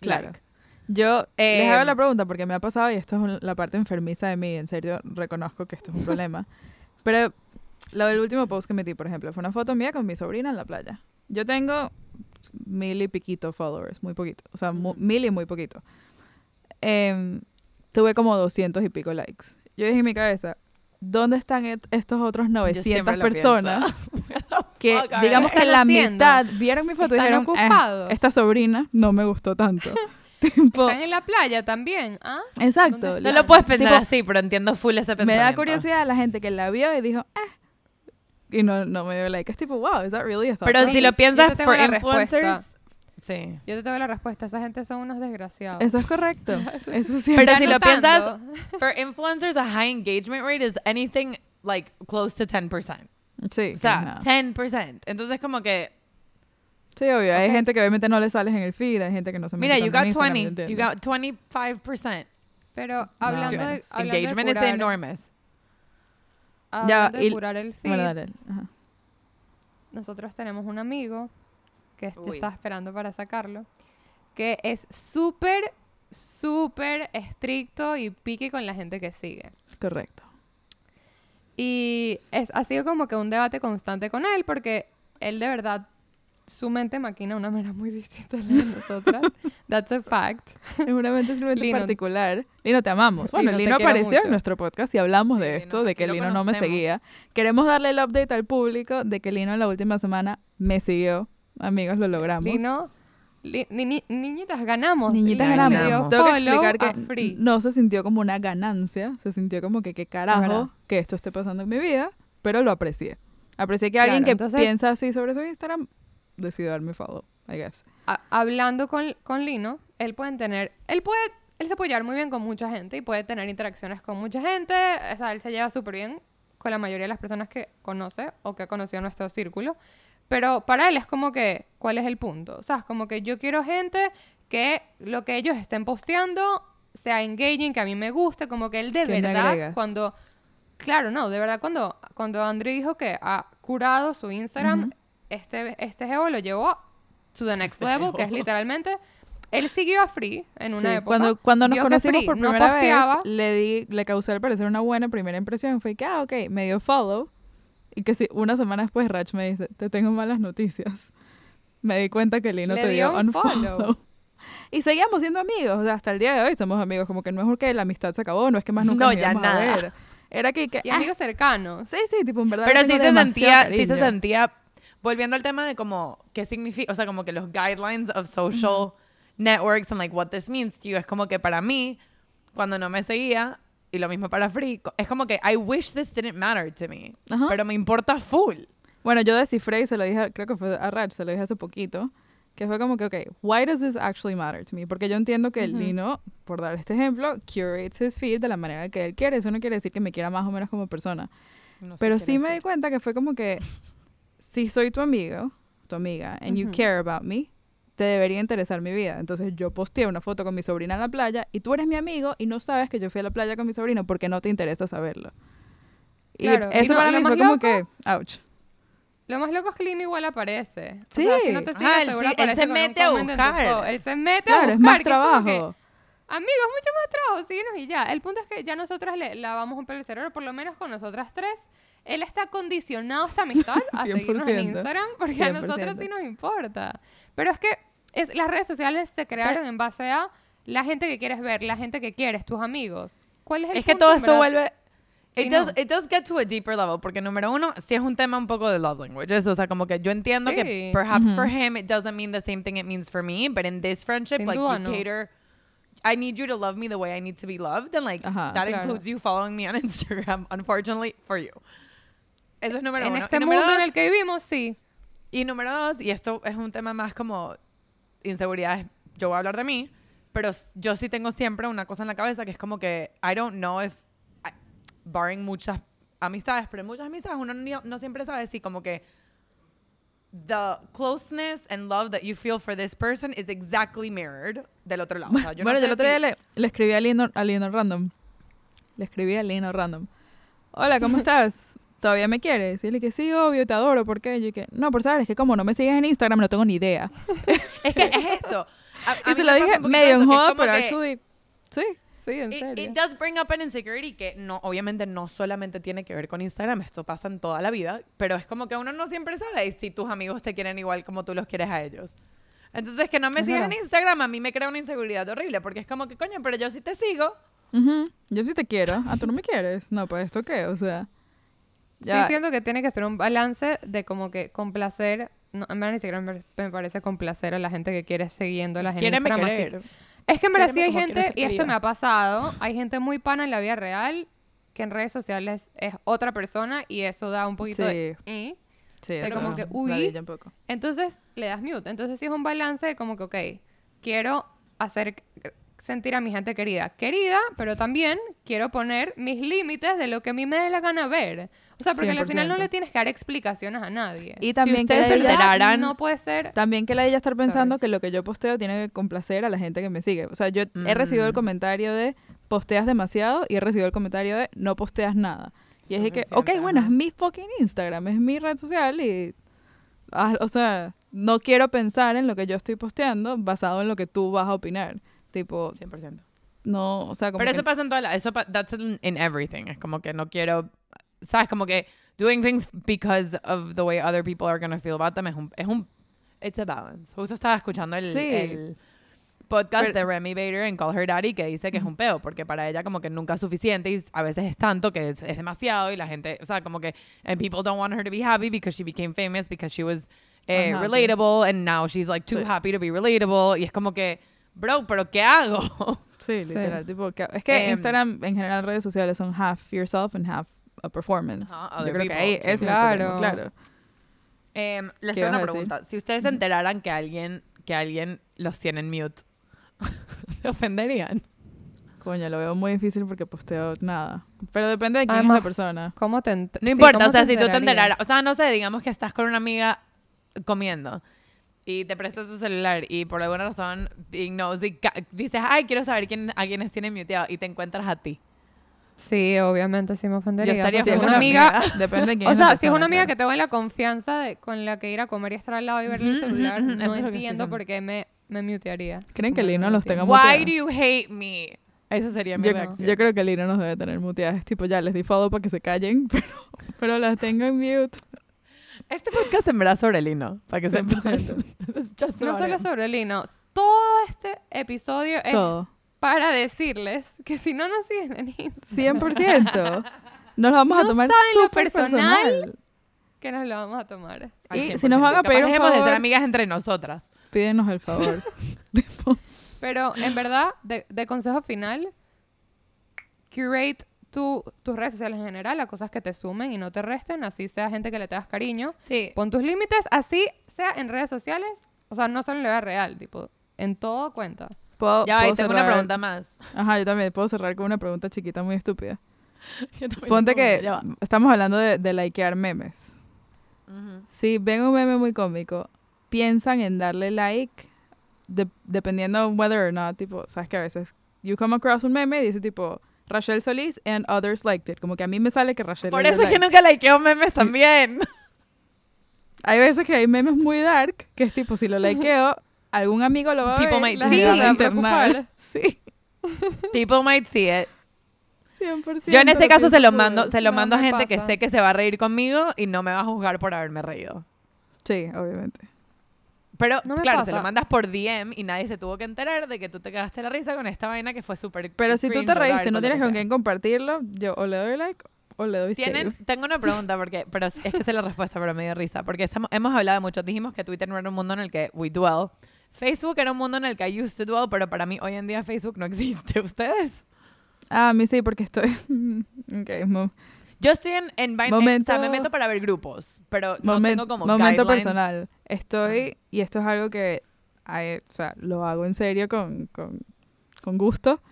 Claro. Like. Yo les Eh, hago la pregunta porque me ha pasado y esto es un- la parte enfermiza de mí, en serio reconozco que esto es un problema. Pero lo del último post que metí, por ejemplo, fue una foto mía con mi sobrina en la playa. Yo tengo mil y piquito followers, muy poquito, o sea, mil y muy poquito. Em, tuve como 200 y pico likes. Yo dije en mi cabeza, ¿dónde están et- estos otros Yo 900 siempre lo personas que, a digamos que la mitad vieron mi foto y Están dijeron, "Eh, ocupados. esta sobrina no me gustó tanto? tipo, Están en la playa también, ¿ah? exacto. ¿Dónde No lo puedes pensar Tipo, así, pero entiendo full ese Me pensamiento. da curiosidad la gente que la vio y dijo, eh. Y no, no me dio like. Es tipo, wow, is that really a thought Pero si lo piensas for la respuesta. Sí. Yo te tengo la respuesta. Esa gente son unos desgraciados. Eso es correcto. Eso sí. Pero Ya si lo piensas, for influencers, a high engagement rate is anything like close to 10%. sí, O sea, nada. 10%. Entonces, como que, sí, obvio. Hay Ok. gente que obviamente no le sales en el feed, hay gente que no se mete mira, you got Instagram, 20, yo you got 25%. Pero hablando de, Goodness. hablando de Engagement is curar, enormous. hablando de y- curar el feed, Bueno, dale. Ajá. nosotros tenemos un amigo que este Uy. está esperando para sacarlo, que es súper, súper estricto y pique con la gente que sigue. Correcto. Y es, ha sido como que un debate constante con él porque él de verdad, su mente maquina de una manera muy distinta a la de nosotras. That's a fact. Es una mente simplemente Lino. particular. Lino, te amamos. Bueno, Lino, te Lino apareció mucho. en nuestro podcast y hablamos Sí, de Lino, esto, de aquí que Lino no me seguía. Queremos darle el update al público de que Lino la última semana me siguió. Amigos, lo logramos. Lino, li- ni- ni- niñitas, ganamos. Niñitas ganamos. Tengo que explicar que no se sintió como una ganancia, se sintió como que qué carajo que esto esté pasando en mi vida, pero lo aprecié. Aprecié que alguien Claro, que entonces- piensa así sobre su Instagram decidió darme follow, I guess. a- hablando con, con Lino, él puede tener, él puede, él se puede llevar muy bien con mucha gente y puede tener interacciones con mucha gente, o sea, él se lleva súper bien con la mayoría de las personas que conoce o que ha conocido en nuestro círculo, pero para él es como que, ¿cuál es el punto? O sea, es como que yo quiero gente que lo que ellos estén posteando sea engaging, que a mí me guste, como que él de ¿Qué me verdad, cuando, claro, no, de verdad, cuando, cuando Andrew dijo que ha curado su Instagram, este, este geo lo llevó to the next level, que es literalmente, él siguió a Free en una Sí, época. cuando, cuando nos conocimos por primera vez, le di, le causé al parecer una buena primera impresión. Fue que, ah, ok, me dio follow. Y que sí, una semana después Rach me dice, te tengo malas noticias. Me di cuenta que Lino Le te dio dio un unfollow. follow. Y seguíamos siendo amigos, o sea, hasta el día de hoy somos amigos, como que no es porque la amistad se acabó, no es que más nunca No, nos ya íbamos a nada. ver. Era que, que y ah, amigos cercanos. sí, sí, tipo, en verdad. Pero sí se sentía, sí se sentía, volviendo al tema de como, qué significa, o sea, como que los guidelines of social networks and like what this means to you, es como que para mí, cuando no me seguía, y lo mismo para Free, es como que I wish this didn't matter to me, Ajá. pero me importa full. Bueno, yo descifré y se lo dije, creo que fue a Rach, se lo dije hace poquito, que fue como que, ok, why does this actually matter to me? Porque yo entiendo que Ujú. Lino, por dar este ejemplo, curates his feed de la manera que él quiere. Eso no quiere decir que me quiera más o menos como persona. No sé Pero sí me di cuenta que fue como que, si soy tu amigo, tu amiga, and you Ujú. care about me, te debería interesar mi vida. Entonces yo posteé una foto con mi sobrina en la playa y tú eres mi amigo y no sabes que yo fui a la playa con mi sobrino porque no te interesa saberlo. Y Claro, y eso no, para lo mí más fue como loco- que, ouch. Lo más loco es que Lino igual aparece. O Sí. sea, si no te sigue, Ajá, él sí- se mete a buscar. Él se mete Claro, a es buscar. más como que, trabajo. Amigos, mucho más trabajo, síguenos y ya. El punto es que ya nosotras le lavamos un pelo el cerebro, por lo menos con nosotras tres. Él está condicionado a esta amistad a seguirnos en 100%. Instagram porque a 100%. nosotros sí nos importa. Pero es que es, las redes sociales se crearon en base a la gente que quieres ver, la gente que quieres, tus amigos. ¿Cuál es el Es que punto, todo en eso verdad? vuelve... Sí, It, does, no. it does get to a deeper level, porque número uno, sí es un tema un poco de love languages, o sea, como que yo entiendo que Sí. perhaps for Ujú. him it doesn't mean the same thing it means for me, but in this friendship, Sin like duda, you no. cater, I need you to love me the way I need to be loved, and like Ajá. that Claro. includes you following me on Instagram, unfortunately for you. Eso es número En uno. este y número mundo en dos, el que vivimos, sí. Y número dos, y esto es un tema más como inseguridades, yo voy a hablar de mí, pero yo sí tengo siempre una cosa en la cabeza que es como que I don't know if, I- barring muchas amistades, pero en muchas amistades uno no siempre sabe si como que the closeness and love that you feel for this person is exactly mirrored del otro lado. O sea, yo no bueno, yo sé el otro si- día le, le escribí a Lino, a Lino Random. Le escribí a Lino Random. Hola, ¿cómo estás? ¿Todavía me quieres? Y él que sí, obvio, te adoro. ¿Por qué? Yo que no, por saber, es que como no me sigues en Instagram, no tengo ni idea. Es que es eso. A- a y se lo dije medio en joda, pero actually, sí. Sí, en It, serio. it does bring up an insecurity que no, obviamente no solamente tiene que ver con Instagram, esto pasa en toda la vida, pero es como que uno no siempre sabe si tus amigos te quieren igual como tú los quieres a ellos. Entonces, que no me sigas en. Instagram a mí me crea una inseguridad horrible, porque es como que, coño, pero yo sí te sigo. Ujú, Yo sí te quiero. Ah, tú no me quieres. No, pues esto qué, o sea. Ya. Sí, siento que tiene que ser un balance de como que complacer. No, en verdad ni siquiera me, me parece complacer a la gente que quiere siguiendo a la gente. Querer. Es que en verdad sí hay gente, y esto me ha pasado, hay gente muy pana en la vida real que en redes sociales es otra persona y eso da un poquito de... ¿eh? Sí, de eso como que, uy. Entonces le das mute. Entonces sí es un balance de como que, ok, quiero hacer sentir a mi gente querida. Querida, pero también quiero poner mis límites de lo que a mí me dé la gana ver. O sea, porque al final no 100%. le tienes que dar explicaciones a nadie. Y también que ustedes se enteraran- No puede ser... También que la ella estar pensando que lo que yo posteo tiene que complacer a la gente que me sigue. O sea, yo he recibido el Mm. comentario de posteas demasiado y he recibido el comentario de no posteas nada. Y es de que, ok, bueno, es mi fucking Instagram, es mi red social y... ah, o sea, no quiero pensar en lo que yo estoy posteando basado en lo que tú vas a opinar. Tipo, 100%. no, o sea, como Pero que- eso pasa en toda la... Eso that's in, in everything. Es como que no quiero... ¿Sabes? Como que doing things because of the way other people are going to feel about them es un... Es un it's a balance. Justo estaba escuchando el, Sí. el podcast Pero- de Remy Bader en Call Her Daddy que dice que es un peo porque para ella como que nunca es suficiente y a veces es tanto que es, es demasiado y la gente... O sea, como que... And people don't want her to be happy because she became famous because she was eh, relatable and now she's like too Sí. happy to be relatable y es como que... Bro, ¿pero qué hago? Sí, Sí. literal. Tipo, que- es que Em, Instagram, en general, redes sociales son half yourself and half a performance. Ajá, Yo other creo que people, ahí sí. es Claro. claro. Em, les ¿Qué tengo una pregunta. Si ustedes se enteraran que alguien, que alguien los tiene en mute, ¿se ofenderían? Coño, lo veo muy difícil porque posteo nada. Pero depende de quién Además, es la persona. ¿Cómo te No sí, importa, ¿cómo o sea, si tú te enteraras, o sea, no sé, digamos que estás con una amiga comiendo y te prestas tu celular y por alguna razón, being nosy, ca- dices, ay, quiero saber quién, a quiénes tienen muteado y te encuentras a ti. Sí, obviamente sí me ofendería. Yo estaría O sea, si es una una amiga... Depende de quién O sea, si es una amiga claro. que tengo en la confianza de, con la que ir a comer y estar al lado y verle el celular, no entiendo por qué me, me mutearía. ¿Creen que Como Lino no los tenga Why muteados? do you hate me? Esa sería mi Yo, reacción. yo creo que Lino nos debe tener muteadas. Tipo, ya les di follow para que se callen, pero, pero las tengo en mute. Este podcast en verdad es sobre Lino, para que sepan. 100%. It's just No solo sobre Lino, todo este episodio es Todo. para decirles que si no nos siguen en Instagram, 100%. Nos lo vamos a No tomar saben lo súper personal. personal. que nos lo vamos a tomar. Y 100%. si nos van a pedir un dejemos de ser favor- amigas entre nosotras. Pídenos el favor. Pero en verdad, de, de consejo final, curate tu- tus redes sociales en general a cosas que te sumen y no te resten, así sea gente que le tengas cariño. Sí. Pon tus límites, así sea en redes sociales, o sea, no solo en la vida real, tipo, en todo cuenta. puedo, Ya, y puedo tengo una pregunta más. Ajá, yo también puedo cerrar con una pregunta chiquita muy estúpida. Ponte una, que estamos hablando de, de likear memes. Ujú. Si ven un meme muy cómico, piensan en darle like de- dependiendo whether or not, tipo, sabes que a veces you come across un meme y dice tipo Rachel Solís and others liked it. Como que a mí me sale que Rachel Por eso es que nunca likeo memes también. Hay veces que hay memes muy dark que es tipo si lo likeo, algún amigo lo va a People ver might me it. va a internar. Sí, People might see it. 100%. Yo en ese caso se lo mando, se lo No mando a gente que sé que se va a reír conmigo y no me va a juzgar por haberme reído. Sí, obviamente. Pero No claro, se lo mandas por DM y nadie se tuvo que enterar de que tú te cagaste la risa con esta vaina que fue súper Pero si tú te reíste, no tienes con quién compartirlo, yo o le doy like o le doy Tienen, save. tengo una pregunta porque, pero es que sé la respuesta, pero me dio risa. Porque estamos, hemos hablado mucho, dijimos que Twitter no era un mundo en el que we dwell. Facebook era un mundo en el que I used to dwell, pero para mí hoy en día Facebook no existe. ¿Ustedes? Ah, a mí sí, porque estoy... ok, mo- Yo estoy en, en Vine, Momento- o sea, me meto para ver grupos, pero no tengo como momento guidelines. personal. Estoy, y esto es algo que hay- o sea, lo hago en serio con, con, con gusto.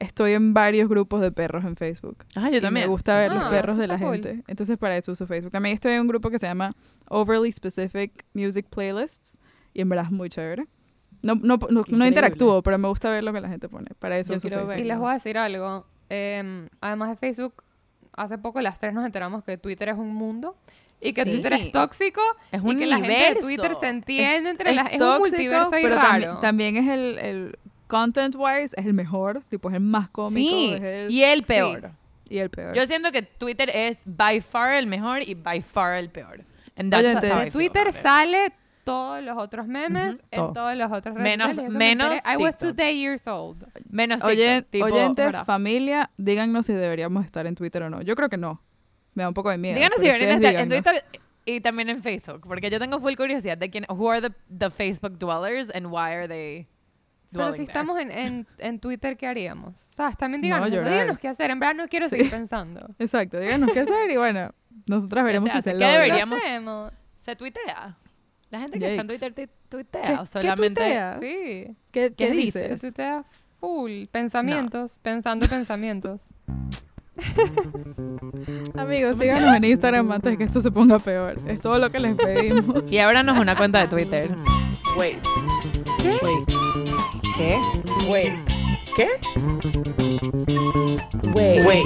Estoy en varios grupos de perros en Facebook. Ah, yo Y también. Me gusta ver los Ah, perros de la cool. gente. Entonces, para eso uso Facebook. También estoy en un grupo que se llama Overly Specific Music Playlists. Y en verdad es muy chévere. No, no, no, no interactúo, pero me gusta ver lo que la gente pone. Para eso Yo uso Facebook. ver. Y les voy a decir algo. eh, además de Facebook, hace poco las tres nos enteramos que Twitter es un mundo y que Sí. Twitter es tóxico Es y un que la gente de. Twitter se entiende entre es las... Es un tóxico, multiverso y pero raro. también, también es el, el content wise es el mejor, tipo es el más cómico, Sí, es el, y el Sí. peor. y el peor. Yo siento que Twitter es by far el mejor y by far el peor. Oye, entonces- Twitter sale todos los otros memes Ujú, en todo. todos los otros redes Menos- sociales, me menos enteré. I was today years old. Menos Oye, TikTok, tipo, oyentes, ¿verdad? familia, díganos si deberíamos estar en Twitter o no. Yo creo que no. Me da un poco de miedo. Díganos si deberían estar en. Twitter y también en Facebook, porque yo tengo full curiosidad de quién, who are the, the Facebook dwellers and why are they Pero si there. estamos en, en, en Twitter, ¿qué haríamos? O sea, también No, díganos, llorar. díganos qué hacer. En verdad no quiero Sí. seguir pensando. Exacto, díganos qué hacer y bueno, nosotras veremos si se ¿Qué logra. ¿Qué Deberíamos- hacemos? ¿Se tuitea? La gente que está en. Twitter tu- tuitea ¿Qué, o qué solamente... tuiteas? Sí. ¿Qué, qué ¿Qué dices? tuitea full. Pensamientos. Pensando pensamientos. Amigos, síganos en Instagram antes de que esto se ponga peor. Es todo lo que les pedimos. Y ábranos una cuenta de Twitter. Wait. Wait. ¿Qué? Wait. ¿Qué? Wait. Wait.